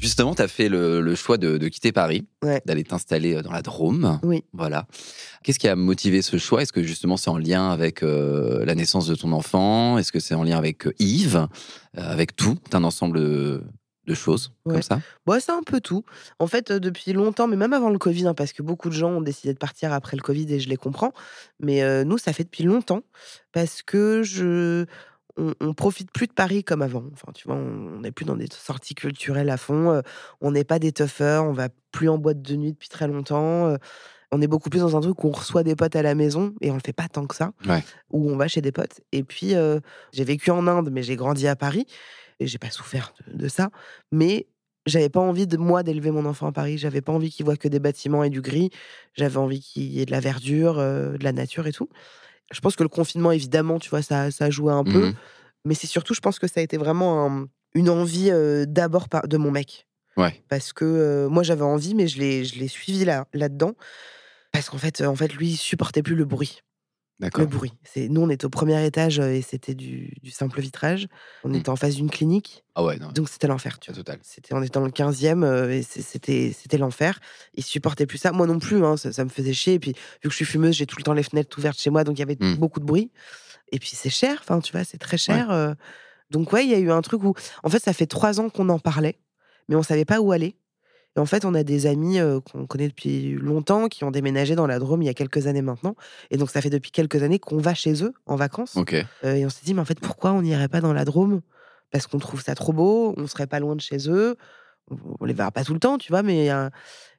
Justement, tu as fait le, le choix de, de quitter Paris, Ouais. d'aller t'installer euh, dans la Drôme. Oui. Voilà. Qu'est-ce qui a motivé ce choix? Est-ce que justement c'est en lien avec euh, la naissance de ton enfant? Est-ce que c'est en lien avec euh, Yves? Euh, Avec tout un ensemble de, de choses Ouais. comme ça? Bon, c'est un peu tout. En fait, depuis longtemps, mais même avant le Covid, hein, parce que beaucoup de gens ont décidé de partir après le Covid et je les comprends. Mais nous, ça fait depuis longtemps parce que je. On, on profite plus de Paris comme avant. Enfin, tu vois, on n'est plus dans des sorties culturelles à fond. euh, on n'est pas des toughers. On va plus en boîte de nuit depuis très longtemps. euh, on est beaucoup plus dans un truc où on reçoit des potes à la maison et on le fait pas tant que ça. Ouais. Où on va chez des potes. Et puis, euh, j'ai vécu en Inde, mais j'ai grandi à Paris et j'ai pas souffert de, de ça. Mais j'avais pas envie de moi d'élever mon enfant à Paris. J'avais pas envie qu'il voit que des bâtiments et du gris. J'avais envie qu'il y ait de la verdure, euh, de la nature et tout. Je pense que le confinement, évidemment, tu vois, ça, ça a joué un peu. Mhm. Mais c'est surtout, je pense que ça a été vraiment un- une envie euh, d'abord de mon mec. Ouais. Parce que euh, moi, j'avais envie, mais je l'ai, suivi là, là-dedans. Parce qu'en fait, euh, en fait, lui, il supportait plus le bruit. Le bruit. C'est, nous, on était au premier étage et c'était du, du simple vitrage. On Mm. était en face d'une clinique, Ah ouais, non. donc c'était l'enfer, tu la vois. C'était, on était dans le 15e euh, et c'était, c'était l'enfer. Il supportait plus ça. Moi non plus, hein, ça, ça me faisait chier. Et puis, vu que je suis fumeuse, j'ai tout le temps les fenêtres ouvertes chez moi, donc il y avait Mm. beaucoup de bruit. Et puis, c'est cher, enfin, tu vois, c'est très cher. euh. Donc, ouais, il y a eu un truc où, en fait, ça fait trois ans qu'on en parlait, mais on savait pas où aller. Et en fait, on a des amis euh, qu'on connaît depuis longtemps qui ont déménagé dans la Drôme il y a quelques années maintenant. Et donc, ça fait depuis quelques années qu'on va chez eux en vacances. Euh, et on s'est dit, mais en fait, pourquoi on n'irait pas dans la Drôme? Parce qu'on trouve ça trop beau, on serait pas loin de chez eux, on, les verra pas tout le temps, tu vois, mais. euh,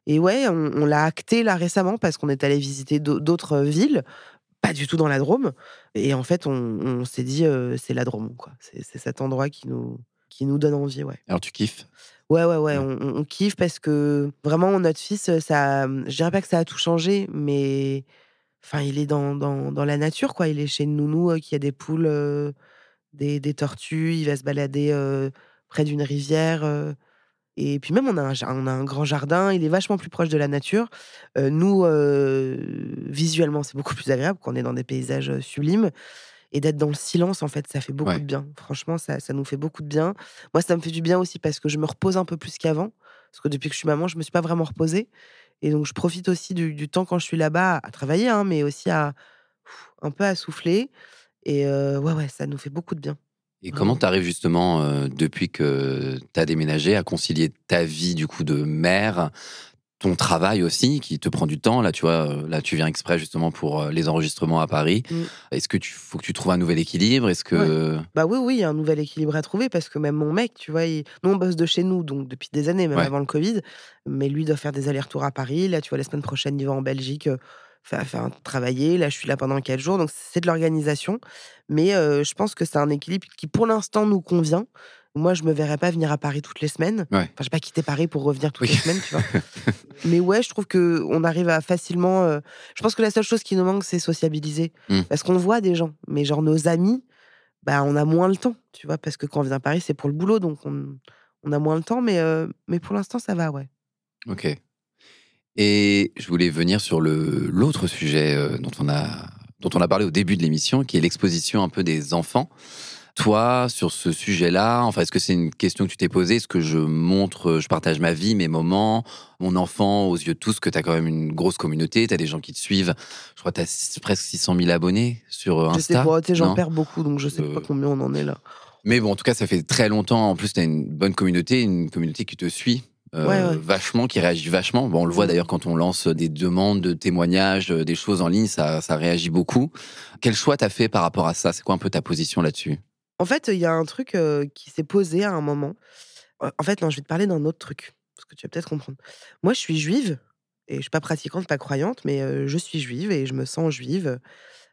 et ouais, on, on l'a acté là récemment parce qu'on est allé visiter d'au- d'autres villes, pas du tout dans la Drôme. Et en fait, on, on s'est dit, euh, c'est la Drôme, quoi. C'est c'est cet endroit qui nous, qui nous donne envie, ouais. Alors tu kiffes? Ouais, ouais, ouais, Ouais. on, kiffe parce que vraiment, notre fils, euh, ça, je dirais pas que ça a tout changé, mais enfin, il est dans, dans, dans la nature, quoi. Il est chez une nounou euh, qui a des poules, euh, des, des tortues, il va se balader euh, près d'une rivière. et puis même, on a, un, on a un grand jardin, il est vachement plus proche de la nature. Nous, visuellement, c'est beaucoup plus agréable quand on est dans des paysages sublimes. Et d'être dans le silence, en fait, ça fait beaucoup Ouais. de bien. Franchement, ça, ça nous fait beaucoup de bien. Moi, ça me fait du bien aussi parce que je me repose un peu plus qu'avant. Parce que depuis que je suis maman, je me suis pas vraiment reposée. Et donc, je profite aussi du, du temps quand je suis là-bas à travailler, hein, mais aussi à pff, un peu à souffler. Et euh, ouais, ouais, ça nous fait beaucoup de bien. Et comment tu arrives justement, euh, depuis que tu as déménagé, à concilier ta vie du coup de mère, ton travail aussi, qui te prend du temps Là, tu vois, euh, là, tu viens exprès justement pour euh, les enregistrements à Paris. Mm. Est-ce que tu faut que tu trouves un nouvel équilibre? Est-ce que Bah oui, oui, il y a un nouvel équilibre à trouver parce que même mon mec, tu vois, il... nous on bosse de chez nous, donc depuis des années, même Ouais. avant le Covid, mais lui doit faire des allers-retours à Paris. Là, tu vois, la semaine prochaine, il va en Belgique euh, faire, faire travailler. Là, je suis là pendant quatre jours, donc c'est de l'organisation. Mais euh, je pense que c'est un équilibre qui, pour l'instant, nous convient. Moi, je me verrais pas venir à Paris toutes les semaines. Ouais. Enfin, je vais pas quitter Paris pour revenir toutes Oui. les semaines, tu vois. Mais ouais, je trouve que on arrive à facilement. euh, Je pense que la seule chose qui nous manque, c'est sociabiliser, Mm. parce qu'on voit des gens, mais genre nos amis, bah on a moins le temps, tu vois, parce que quand on vient à Paris, c'est pour le boulot, donc on, on a moins le temps, mais euh, mais pour l'instant, ça va, ouais. Ok. Et je voulais venir sur le l'autre sujet euh, dont on a dont on a parlé au début de l'émission, qui est l'exposition un peu des enfants. Toi, sur ce sujet-là, enfin, est-ce que c'est une question que tu t'es posée Est-ce que je montre, je partage ma vie, mes moments, mon enfant aux yeux de tous, que tu as quand même une grosse communauté, tu as des gens qui te suivent? Je crois que tu as presque 600 000 abonnés sur euh, Je sais Insta. pas, tu sais, j'en perds beaucoup, donc je sais pas Euh, combien on en est là. Mais bon, en tout cas, ça fait très longtemps. En plus, tu as une bonne communauté, une communauté qui te suit. euh, Ouais, ouais. vachement, qui réagit vachement. Bon, on le voit Mhm. d'ailleurs quand on lance des demandes de témoignages, euh, des choses en ligne, ça, ça réagit beaucoup. Quel choix t'as fait par rapport à ça? C'est quoi un peu ta position là-dessus? En fait, il y a un truc qui s'est posé à un moment. En fait, non, je vais te parler d'un autre truc, parce que tu vas peut-être comprendre. Moi, je suis juive, et je suis pas pratiquante, pas croyante, mais je suis juive et je me sens juive.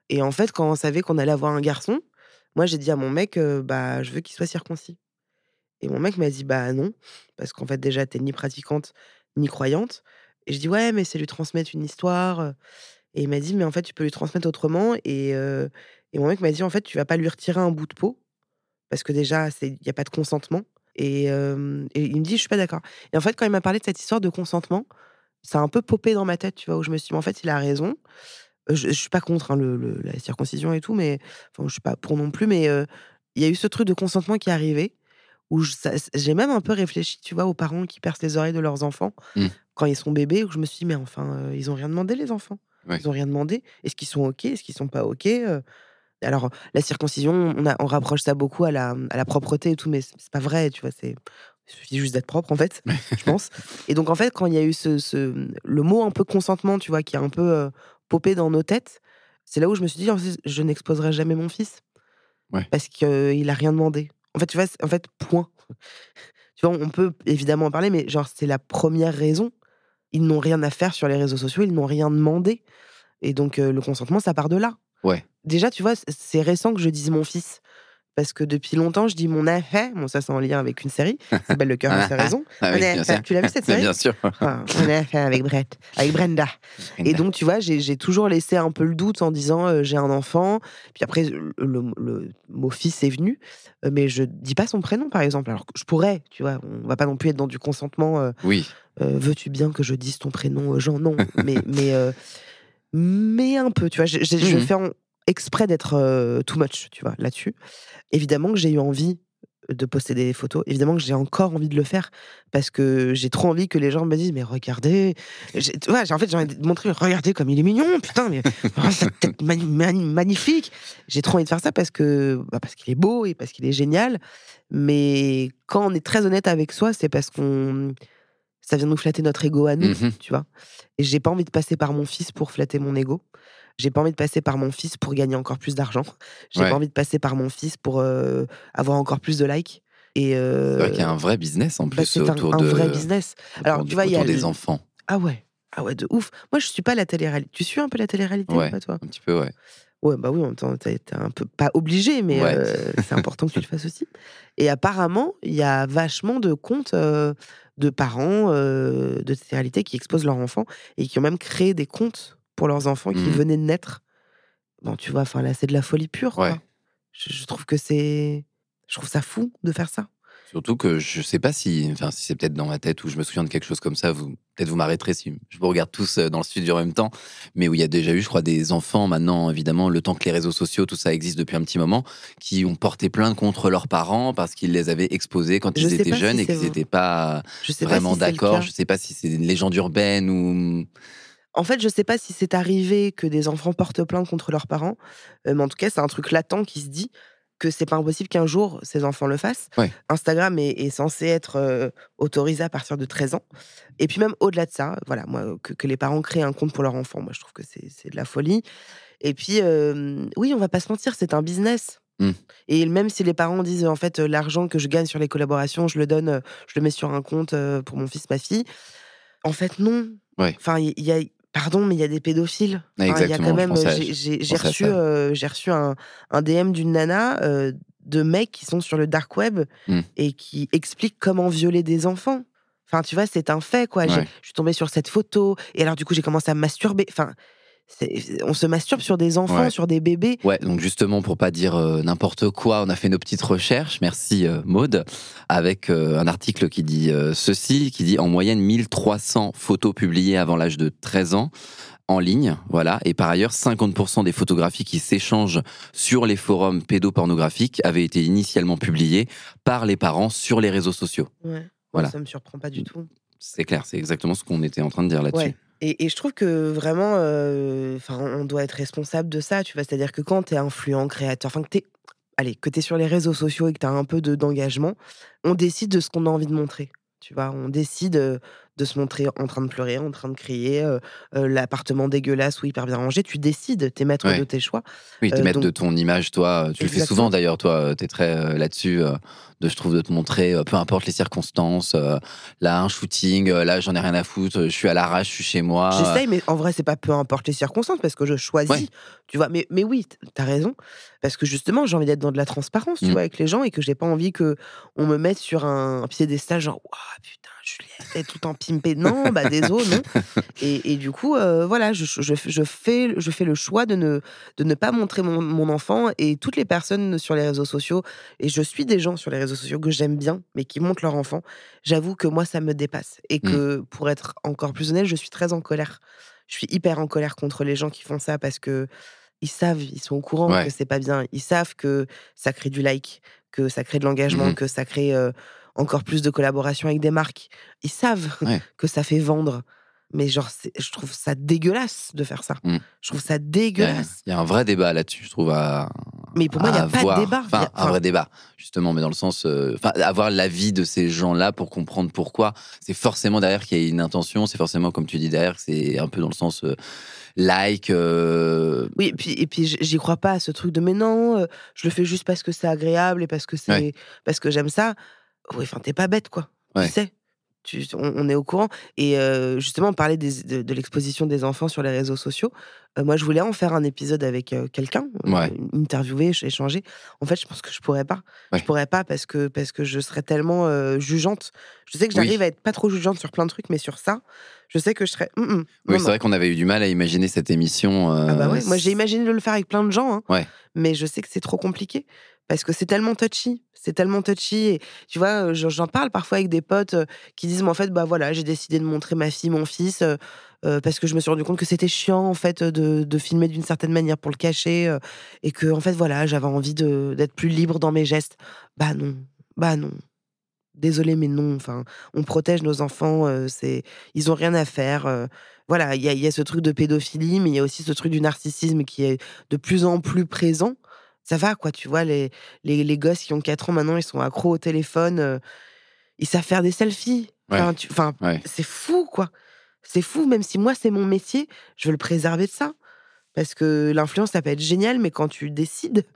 Et en fait, quand on savait qu'on allait avoir un garçon, moi, j'ai dit à mon mec, bah, je veux qu'il soit circoncis. Et mon mec m'a dit, bah non, parce qu'en fait, déjà, t'es ni pratiquante, ni croyante. Et je dis, ouais, mais c'est lui transmettre une histoire. Et il m'a dit, mais en fait, tu peux lui transmettre autrement. Et, et mon mec m'a dit, en fait, tu vas pas lui retirer un bout de peau, parce que déjà, il n'y a pas de consentement. Et, euh, et il me dit, je suis pas d'accord. Et en fait, quand il m'a parlé de cette histoire de consentement, ça a un peu popé dans ma tête, tu vois, où je me suis dit, mais en fait, il a raison. Euh, Je, je suis pas contre hein, le, le- la circoncision et tout, mais enfin, je suis pas pour non plus, mais euh, il y a eu ce truc de consentement qui est arrivé, où j'ai même un peu réfléchi, tu vois, aux parents qui percent les oreilles de leurs enfants Mm. quand ils sont bébés, où je me suis dit, mais enfin, euh, ils ont rien demandé, les enfants. Ouais. Ils ont rien demandé. Est-ce qu'ils sont OK? Est-ce qu'ils sont pas OK? Euh, Alors, la circoncision, on, a- on rapproche ça beaucoup à la, à la propreté et tout, mais c'est pas vrai, tu vois, c'est. Il suffit juste d'être propre, en fait, je pense. Et donc, en fait, quand il y a eu ce, ce- le mot un peu consentement, tu vois, qui a un peu euh, popé dans nos têtes, c'est là où je me suis dit, en fait, je n'exposerai jamais mon fils. Ouais. Parce qu'il a rien demandé. En fait, tu vois, en fait, point. tu vois, on peut évidemment en parler, mais genre, c'est la première raison. Ils n'ont rien à faire sur les réseaux sociaux, ils n'ont rien demandé. Et donc, euh, le consentement, ça part de là. Ouais. Déjà, tu vois, c'est récent que je dise mon fils. parce que depuis longtemps, je dis mon affaire. Bon, ça, c'est en lien avec une série. Ça s'appelle Le cœur a ses raisons. Ah oui. Tu l'as vu cette série Bien sûr. Ah, On affaire avec Brett, avec Brenda. Et donc, tu vois, j'ai toujours laissé un peu le doute en disant euh, j'ai un enfant. Puis après, le, le- le mot fils est venu, mais je dis pas son prénom, par exemple. Alors que je pourrais, tu vois, on va pas non plus être dans du consentement. euh, Oui. euh, Veux-tu bien que je dise ton prénom, euh, Jean? Non, mais, mais, euh, mais un peu, tu vois. Je, Mhm. fais en- exprès d'être euh, too much, tu vois, là-dessus. Évidemment que j'ai eu envie de poster des photos. Évidemment que j'ai encore envie de le faire parce que j'ai trop envie que les gens me disent mais regardez, j'ai- en fait j'ai envie de montrer regardez comme il est mignon, putain mais oh, cette tête mani- mani- magnifique. J'ai trop envie de faire ça parce que bah, parce qu'il est beau et parce qu'il est génial. Mais quand on est très honnête avec soi, c'est parce qu'on ça vient nous flatter notre ego à nous, Mhm. tu vois. Et j'ai pas envie de passer par mon fils pour flatter mon ego. J'ai pas envie de passer par mon fils pour gagner encore plus d'argent. J'ai Ouais. pas envie de passer par mon fils pour euh, avoir encore plus de likes. Et euh, C'est vrai qu'il y a un vrai business en bah, plus c'est un, autour un de. vrai business. Alors, tu vois, il y a des le- enfants. Ah ouais, ah ouais, de ouf. Moi, je suis pas la télé-réalité. Tu suis un peu la télé-réalité, Ouais. pas, toi? Un petit peu, ouais. Ouais, bah oui, en même temps, t'es t'es un peu pas obligé, mais Ouais. euh, c'est important que tu le fasses aussi. Et apparemment, il y a vachement de comptes euh, de parents euh, de télé-réalité qui exposent leurs enfants et qui ont même créé des comptes pour leurs enfants qui Mhm. venaient de naître. Bon, tu vois, enfin là, c'est de la folie pure, quoi. Ouais. Je, je trouve que c'est. Je trouve ça fou de faire ça. Surtout que je sais pas si, enfin, si c'est peut-être dans ma tête ou je me souviens de quelque chose comme ça. Vous, peut-être vous m'arrêterez si je vous regarde tous euh, dans le studio en même temps. Mais où il y a déjà eu, je crois, des enfants maintenant, évidemment, le temps que les réseaux sociaux, tout ça existe depuis un petit moment, qui ont porté plainte contre leurs parents parce qu'ils les avaient exposés quand Je ils étaient si jeunes et qu'ils n'étaient pas vraiment si d'accord. Je sais pas si c'est une légende urbaine ou. En fait, je sais pas si c'est arrivé que des enfants portent plainte contre leurs parents, euh, mais en tout cas, c'est un truc latent qui se dit que c'est pas impossible qu'un jour ces enfants le fassent. Ouais. Instagram est, est censé être euh, autorisé à partir de 13 ans. Et puis même au-delà de ça, voilà, moi, que, que les parents créent un compte pour leur enfant, moi je trouve que c'est de la folie. Et puis, euh, oui, on va pas se mentir, c'est un business. Mm. Et même si les parents disent en fait euh, l'argent que je gagne sur les collaborations, je le donne, euh, je le mets sur un compte pour mon fils, ma fille. En fait, non. Ouais. Enfin, il y a, pardon, mais il y a des pédophiles. Il y a quand même, à- j'ai- reçu, euh, j'ai reçu un, un DM d'une nana euh, de mecs qui sont sur le dark web Mm. et qui expliquent comment violer des enfants. Enfin, tu vois, c'est un fait, quoi. J'ai- Ouais. Je suis tombée sur cette photo et alors du coup j'ai commencé à me masturber. Enfin, on se masturbe sur des enfants, Ouais. sur des bébés. Ouais, donc justement, pour pas dire euh, n'importe quoi, on a fait nos petites recherches. Merci euh, Maude, avec euh, un article qui dit euh, ceci, qui dit en moyenne 1300 photos publiées avant l'âge de 13 ans en ligne, voilà. Et par ailleurs, 50% des photographies qui s'échangent sur les forums pédopornographiques avaient été initialement publiées par les parents sur les réseaux sociaux. Ouais. Voilà. Ça me surprend pas du tout. C'est clair, c'est exactement ce qu'on était en train de dire là-dessus. Ouais. Et, je trouve que vraiment, euh, on doit être responsable de ça, tu vois. C'est-à-dire que quand tu es influent, créateur, enfin, que tu allez, que es sur les réseaux sociaux et que tu as un peu de- d'engagement, on décide de ce qu'on a envie de montrer. Tu vois, on décide euh, de se montrer en train de pleurer, en train de crier, euh, euh, l'appartement dégueulasse ou hyper bien rangé. Tu décides, t'es maître Ouais. de tes choix. Oui, te Euh, donc- de ton image, toi. Tu le fais souvent d'ailleurs, toi. Tu es très là-dessus, de, je trouve, de te montrer, peu importe les circonstances. là, un shooting, là, j'en ai rien à foutre. Je suis à l'arrache, je suis chez moi. J'essaye, mais en vrai, c'est pas peu importe les circonstances parce que je choisis. Ouais. Tu vois, mais, mais oui, t'as raison. Parce que justement, j'ai envie d'être dans de la transparence, tu Mm. vois, avec les gens et que j'ai pas envie que on me mette sur un piédestal, genre, waouh, putain, Juliette, t'es tout en pimpé. Non, bah, désolé, non. Et, et du coup, euh, voilà, je, je, je fais, je fais le choix de ne, de ne pas montrer mon, mon enfant et toutes les personnes sur les réseaux sociaux. Et je suis des gens sur les réseaux sociaux que j'aime bien, mais qui montrent leur enfant. J'avoue que moi, ça me dépasse. Et que pour être encore plus honnête, je suis très en colère. Je suis hyper en colère contre les gens qui font ça parce que ils savent, ils sont au courant Ouais. que c'est pas bien. Ils savent que ça crée du like, que ça crée de l'engagement, Mhm. que ça crée euh, encore plus de collaboration avec des marques. Ils savent Ouais. que ça fait vendre. Mais genre, je trouve ça dégueulasse de faire ça. Mm. Je trouve ça dégueulasse. il y a un vrai débat là-dessus, je trouve. À, Mais pour moi, il n'y a pas avoir. de débat. Enfin, un vrai débat, justement, mais dans le sens. euh, Enfin, avoir l'avis de ces gens-là pour comprendre pourquoi. C'est forcément derrière qu'il y a une intention. C'est forcément, comme tu dis, derrière, que c'est un peu dans le sens euh, like. euh, Oui, et puis, et puis j'y crois pas à ce truc de mais non, je le fais juste parce que c'est agréable et parce que c'est Ouais. parce que j'aime ça. Oui, enfin, t'es pas bête, quoi. Ouais. Tu sais. Tu, on, est au courant. Et justement, on parlait de, l'exposition des enfants sur les réseaux sociaux. moi, je voulais en faire un épisode avec quelqu'un, interviewer, échanger. En fait, je pense que je pourrais pas. Je pourrais pas parce que, parce que je serais tellement jugeante. Je sais que j'arrive à être pas trop jugeante sur plein de trucs, mais sur ça, je sais que je serais. oui, c'est vrai qu'on avait eu du mal à imaginer cette émission. Ah bah ouais. Moi, j'ai imaginé de le faire avec plein de gens, hein, mais je sais que c'est trop compliqué parce que c'est tellement touchy, c'est tellement touchy. Et tu vois, j'en parle parfois avec des potes qui disent, mais en fait, bah voilà, j'ai décidé de montrer ma fille, mon fils, parce que je me suis rendu compte que c'était chiant en fait de, filmer d'une certaine manière pour le cacher, et que en fait voilà, j'avais envie d'être plus libre dans mes gestes. Bah non, bah non. Désolé, mais non. Enfin, on protège nos enfants. c'est, ils ont rien à faire. voilà, il y a, y a ce truc de pédophilie, mais il y a aussi ce truc du narcissisme qui est de plus en plus présent ça va, quoi. Tu vois, les, les, les, gosses qui ont 4 ans maintenant, ils sont accros au téléphone. Euh, ils savent faire des selfies. Enfin, c'est fou, quoi. C'est fou, même si moi, c'est mon métier, je veux le préserver de ça. Parce que l'influence, ça peut être génial, mais quand tu décides,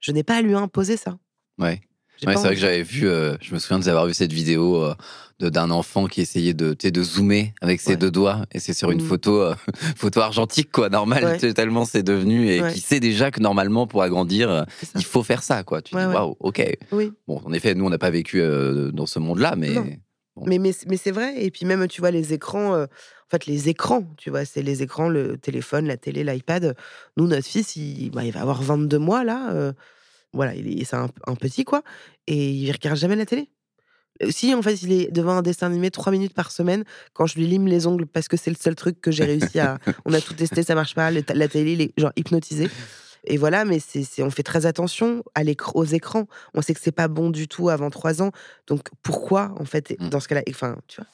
je n'ai pas à lui imposer ça. Ouais c'est vrai que j'avais vu, euh, je me souviens d'avoir vu cette vidéo euh, d'un enfant qui essayait de, de zoomer avec ses deux doigts. Et c'est sur une mmh. photo, euh, photo argentique, quoi, normal, tellement c'est devenu. Et qui sait déjà que normalement, pour agrandir, il faut faire ça, quoi. Tu dis, waouh, ok. Bon, en effet, nous, on n'a pas vécu dans ce monde-là, mais. Mais, mais, mais c'est vrai. Et puis même, tu vois, les écrans. en fait, les écrans, tu vois, c'est les écrans, le téléphone, la télé, l'iPad. Nous, notre fils, il, bah, il va avoir 22 mois, là voilà, c'est un, petit, quoi. Et il regarde jamais la télé. Si, en fait, il est devant un dessin animé trois minutes par semaine, quand je lui lime les ongles, parce que c'est le seul truc que j'ai réussi à. on a tout testé, ça marche pas. La télé, il est genre hypnotisé. Et voilà, mais c'est, on fait très attention à aux écrans. On sait que c'est pas bon du tout avant trois ans. Donc pourquoi, en fait, mmh. dans ce cas-là, enfin, tu vois.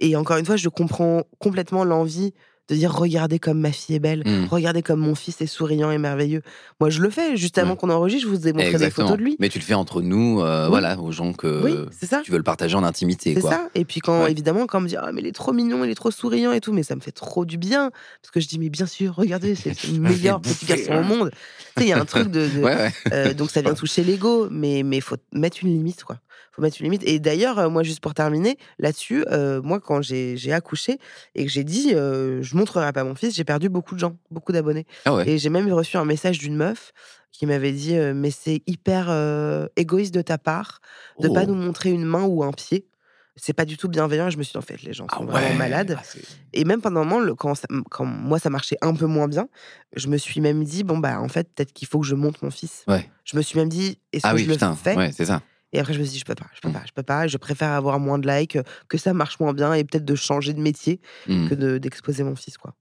Et encore une fois, je comprends complètement l'envie de dire regardez comme ma fille est belle, mmh. regardez comme mon fils est souriant et merveilleux. Moi, je le fais juste avant qu'on enregistre, je vous ai montré des photos de lui. Mais tu le fais entre nous, euh, voilà, aux gens que tu veux le partager en intimité. C'est ça. Et puis quand, évidemment, quand on me dit ah mais il est trop mignon, il est trop souriant et tout, mais ça me fait trop du bien parce que je dis mais bien sûr, regardez, c'est le meilleur petit garçon au monde. Tu sais, il y a un truc de, euh, donc ça vient toucher l'ego, mais mais faut mettre une limite quoi faut mettre une limite. Et d'ailleurs, moi, juste pour terminer, là-dessus, moi, quand j'ai accouché et que j'ai dit, je montrerai pas mon fils, j'ai perdu beaucoup de gens, beaucoup d'abonnés. Ah et j'ai même reçu un message d'une meuf qui m'avait dit, mais c'est hyper égoïste de ta part de pas nous oh. montrer une main ou un pied c'est pas du tout bienveillant. Et je me suis dit, en fait, les gens ah sont vraiment malades. Ah, et même pendant un moment, quand, quand, moi, ça marchait un peu moins bien, je me suis même dit, bon, bah, en fait, peut-être qu'il faut que je monte mon fils. Je me suis même dit, est-ce que je le fais? Ouais, c'est ça. Et après, je me suis dit, je peux pas, je peux mmh. pas, je peux pas. Je préfère avoir moins de likes, que ça marche moins bien et peut-être de changer de métier mmh. que d'exposer mon fils, quoi.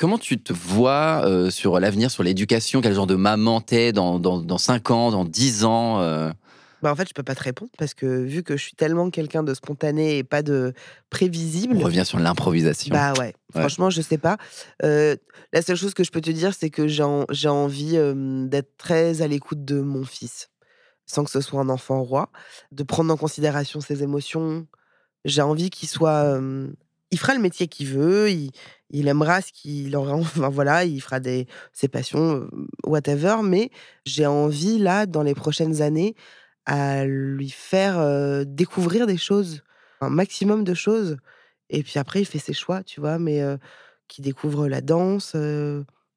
Comment tu te vois euh, sur l'avenir, sur l'éducation? Quel genre de maman t'es dans, dans, dans 5 ans, dans 10 ans euh? Bah en fait, je peux pas te répondre parce que vu que je suis tellement quelqu'un de spontané et pas de prévisible. On revient sur l'improvisation. Bah ouais, franchement, je sais pas. Euh, la seule chose que je peux te dire, c'est que j'ai envie d'être très à l'écoute de mon fils sans que ce soit un enfant roi, de prendre en considération ses émotions. J'ai envie qu'il soit. il fera le métier qu'il veut, il, aimera ce qu'il aura. Enfin voilà, il fera des, ses passions, whatever. Mais j'ai envie, là, dans les prochaines années, à lui faire découvrir des choses, un maximum de choses. Et puis après, il fait ses choix, tu vois, mais qui découvre la danse,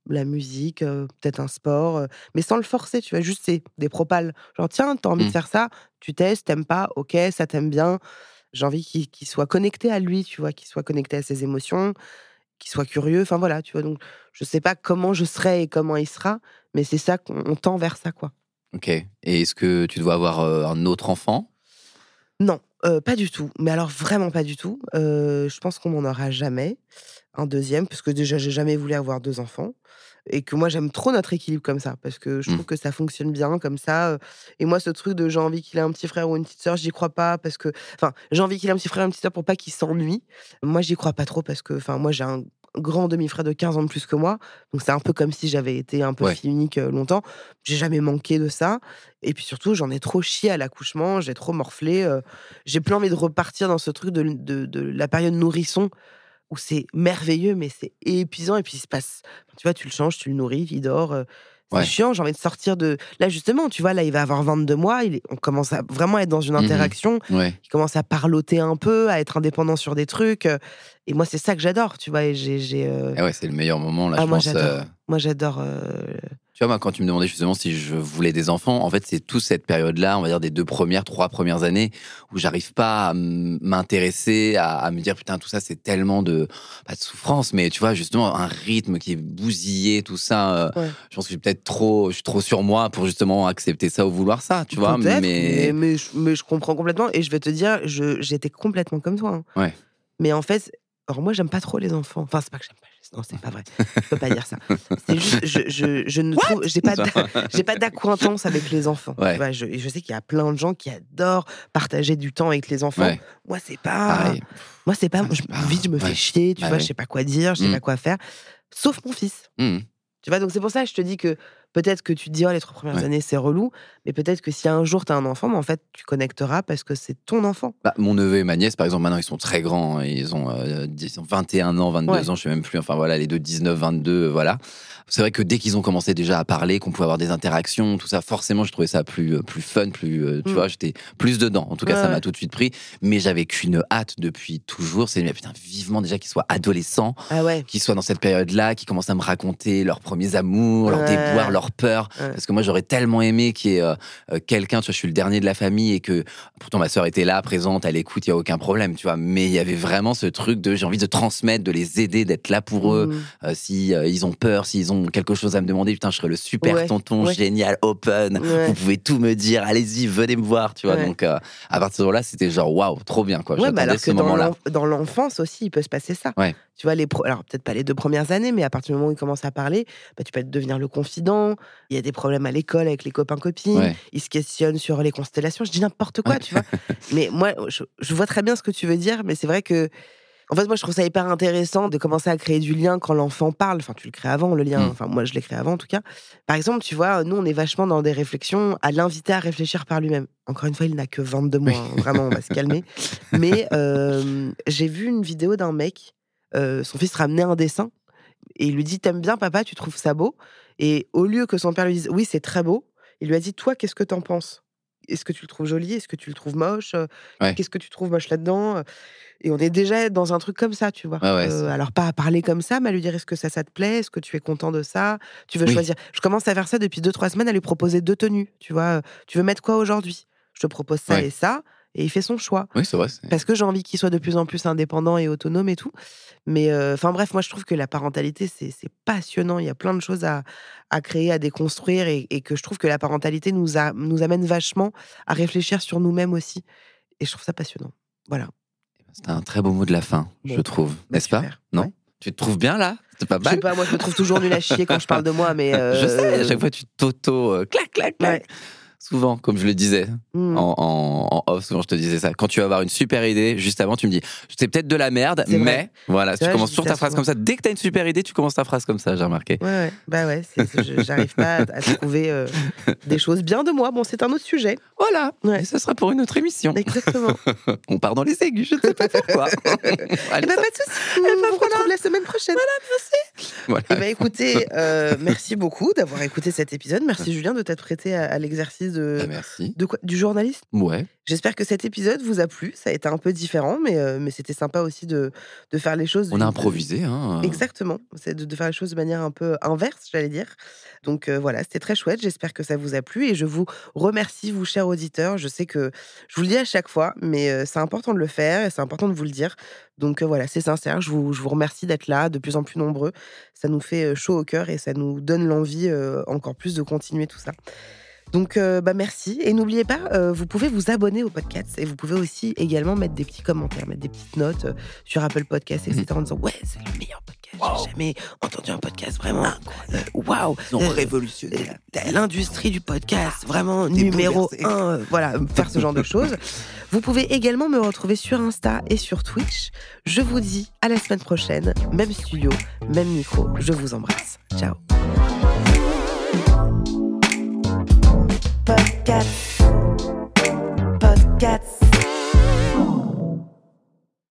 la musique, peut-être un sport, mais sans le forcer, tu vois, juste c'est des propales. Genre, tiens, t'as envie de mmh. faire ça, tu testes, t'aimes pas, ok, ça t'aime bien. J'ai envie qu'il soit connecté à lui, tu vois, qu'il soit connecté à ses émotions, qu'il soit curieux, enfin voilà, tu vois. Donc, je sais pas comment je serai et comment il sera, mais c'est ça qu'on tend vers ça, quoi. Ok. Et est-ce que tu dois avoir un autre enfant? Non, pas du tout. Mais alors, vraiment pas du tout. je pense qu'on n'en aura jamais un deuxième, parce que déjà, j'ai jamais voulu avoir deux enfants. Et que moi, j'aime trop notre équilibre comme ça, parce que je trouve mmh. que ça fonctionne bien comme ça. Et moi, ce truc de j'ai envie qu'il ait un petit frère ou une petite sœur, j'y crois pas, parce que. Enfin, j'ai envie qu'il ait un petit frère ou une petite sœur pour pas qu'il s'ennuie. Moi, j'y crois pas trop, parce que, enfin, moi, j'ai un grand demi-frère de 15 ans de plus que moi. Donc c'est un peu comme si j'avais été un peu fille unique longtemps. J'ai jamais manqué de ça. Et puis surtout, j'en ai trop chié à l'accouchement, j'ai trop morflé. j'ai plus envie de repartir dans ce truc de, de, de la période nourrisson où c'est merveilleux, mais c'est épuisant. Et puis il se passe, tu vois, tu le changes, tu le nourris, il dort. C'est Ouais. chiant, j'ai envie de sortir de. Là, justement, tu vois, là, il va avoir 22 mois, il est- on commence à vraiment être dans une Mhm. interaction, Ouais. il commence à parloter un peu, à être indépendant sur des trucs. euh, Et moi, c'est ça que j'adore, tu vois. Et j'ai. j'ai, euh, Ah ouais, c'est le meilleur moment, là, ah, je moi, pense. j'adore. euh, Moi, j'adore. euh, Tu vois, moi, quand tu me demandais justement si je voulais des enfants, en fait, c'est toute cette période-là, on va dire des deux premières, trois premières années, où j'arrive pas à m'intéresser, à, à me dire, putain, tout ça, c'est tellement de, pas de souffrance, mais tu vois, justement, un rythme qui est bousillé, tout ça. euh, Ouais. Je pense que je suis peut-être trop, je suis trop sur moi pour justement accepter ça ou vouloir ça, tu vois. Mais, mais, mais je, mais je comprends complètement. Et je vais te dire, j'étais complètement comme toi. hein. Ouais. Mais en fait, alors moi, j'aime pas trop les enfants. Enfin, c'est pas que j'aime pas. Non, c'est pas vrai. Je peux pas dire ça. C'est juste, je, je, je ne trouve, j'ai pas, j'ai pas d'acquaintance avec les enfants. Ouais. Tu vois, je, je sais qu'il y a plein de gens qui adorent partager du temps avec les enfants. Ouais. Moi, c'est pas. Pareil. Moi, c'est pas. Je, vite, je me ouais. fais chier. Tu Bah vois, ouais. je sais pas quoi dire, je sais Mm. pas quoi faire. Sauf mon fils. Mmh. Tu vois, donc c'est pour ça que je te dis que peut-être que tu te dis, oh, les trois premières Ouais. années, c'est relou, mais peut-être que si un jour tu as un enfant, mais en fait, tu connecteras parce que c'est ton enfant. Bah, mon neveu et ma nièce, par exemple, maintenant, ils sont très grands. hein. Ils ont, euh, ils ont 21 ans, 22 Ouais. ans, je sais même plus. Enfin, voilà, les deux, 19, 22, euh, voilà. C'est vrai que dès qu'ils ont commencé déjà à parler, qu'on pouvait avoir des interactions, tout ça, forcément, je trouvais ça plus, euh, plus fun, plus, euh, tu Mm. vois, j'étais plus dedans. En tout cas, Ouais, ça m'a tout de suite pris. Mais j'avais qu'une hâte depuis toujours. C'est, putain, vivement déjà qu'ils soient adolescents, Ah ouais. qu'ils soient dans cette période-là, qu'ils commencent à me raconter leurs premiers amours, leurs Ouais. déboires, leurs peurs. Parce que moi, j'aurais tellement aimé qu'il y ait euh, quelqu'un, tu vois, je suis le dernier de la famille et que pourtant ma sœur était là, présente, à l'écoute, il y a aucun problème, tu vois. Mais il y avait vraiment ce truc de j'ai envie de transmettre, de les aider, d'être là pour eux. Mm. Euh, si euh, ils ont peur, s'ils ont quelque chose à me demander, putain, je serai le super Ouais, tonton ouais. génial, open. Ouais. Vous pouvez tout me dire, allez-y, venez me voir, tu vois. Donc euh, à partir de là, c'était genre waouh, trop bien, quoi. Ouais, bah alors ce que dans moment-là. l'enf- dans l'enfance aussi, il peut se passer ça. Tu vois, les pro- alors peut-être pas les deux premières années, mais à partir du moment où il commence à parler, bah, tu peux devenir le confident. Il y a des problèmes à l'école avec les copains-copines. Ouais. Il se questionne sur les constellations. Je dis n'importe quoi, tu vois. mais moi, je, je vois très bien ce que tu veux dire, mais c'est vrai que. En fait, moi, je trouve ça hyper intéressant de commencer à créer du lien quand l'enfant parle. Enfin, tu le crées avant, le lien. Mm. Enfin, moi, je l'ai créé avant, en tout cas. Par exemple, tu vois, nous, on est vachement dans des réflexions à l'inviter à réfléchir par lui-même. Encore une fois, il n'a que 22 mois. Hein. Vraiment, on va se calmer. Mais euh, j'ai vu une vidéo d'un mec, euh, son fils ramenait un dessin, et il lui dit T'aimes bien, papa, tu trouves ça beau? Et au lieu que son père lui dise Oui, c'est très beau, il lui a dit Toi, qu'est-ce que t'en penses? Est-ce que tu le trouves joli? Est-ce que tu le trouves moche? Ouais. Qu'est-ce que tu trouves moche là-dedans? Et on est déjà dans un truc comme ça, tu vois. Ouais, Euh, alors, pas à parler comme ça, mais à lui dire Est-ce que ça, ça te plaît? Est-ce que tu es content de ça? Tu veux Oui. choisir Je commence à faire ça depuis 2-3 semaines, à lui proposer deux tenues, tu vois? Tu veux mettre quoi aujourd'hui? Je te propose ça Ouais. et ça, et il fait son choix Oui, c'est vrai. c'est- parce que j'ai envie qu'il soit de plus en plus indépendant et autonome et tout. Mais euh, enfin bref, moi je trouve que la parentalité c'est c'est passionnant. Il y a plein de choses à, à créer, à déconstruire et, et que je trouve que la parentalité nous, a, nous amène vachement à réfléchir sur nous-mêmes aussi. Et je trouve ça passionnant. Voilà. C'était un très beau mot de la fin, Bon. je trouve. Bah, N'est-ce pas? Non? Ouais. Tu te trouves bien là? C'est pas Je sais mal pas, moi je me trouve toujours nul à chier quand je parle de moi, mais. Je sais, à euh, chaque fois tu t'auto euh, clac clac clac. Ouais. Souvent, comme je le disais hmm. en, en, en off, souvent je te disais ça. Quand tu vas avoir une super idée, juste avant, tu me dis c'est peut-être de la merde, vrai. mais voilà, tu vrai, commences toujours ta phrase souvent. comme ça. Dès que tu as une super idée, tu commences ta phrase comme ça, j'ai remarqué. Ouais, ouais, bah ouais, j'arrive pas à, à trouver euh, des choses bien de moi. Bon, c'est un autre sujet. Voilà, Ouais. et ce sera pour une autre émission. Exactement. On part dans les aigus, je ne sais pas pourquoi. Eh Allez, ça- pas de soucis. On vous retrouve la semaine prochaine. voilà. Eh ben, écoutez, euh, merci beaucoup d'avoir écouté cet épisode. Merci Julien de t'être prêté à, à l'exercice de, Ah, Merci. de quoi, du journaliste? Ouais. J'espère que cet épisode vous a plu. Ça a été un peu différent, mais, euh, mais c'était sympa aussi de, de faire les choses. On a improvisé. Hein. Exactement, c'est de, de faire les choses de manière un peu inverse, j'allais dire. Donc euh, voilà, c'était très chouette. J'espère que ça vous a plu et je vous remercie, vous chers auditeurs. Je sais que je vous le dis à chaque fois, mais euh, c'est important de le faire et c'est important de vous le dire. Donc euh, voilà, c'est sincère. Je vous, je vous remercie d'être là, de plus en plus nombreux. Ça nous fait euh, chaud au cœur et ça nous donne l'envie euh, encore plus de continuer tout ça. Donc, euh, bah merci. Et n'oubliez pas, euh, vous pouvez vous abonner au podcast et vous pouvez aussi également mettre des petits commentaires, mettre des petites notes euh, sur Apple Podcast, etc. en disant Ouais, c'est le meilleur podcast. J'ai jamais entendu un podcast vraiment. Waouh! Ils ont révolutionné. L'industrie du podcast, vraiment T'es numéro bouleversé. un. voilà, faire ce genre de choses. Vous pouvez également me retrouver sur Insta et sur Twitch. Je vous dis à la semaine prochaine. Même studio, même micro. Je vous embrasse. Ciao. Podcast. Podcast.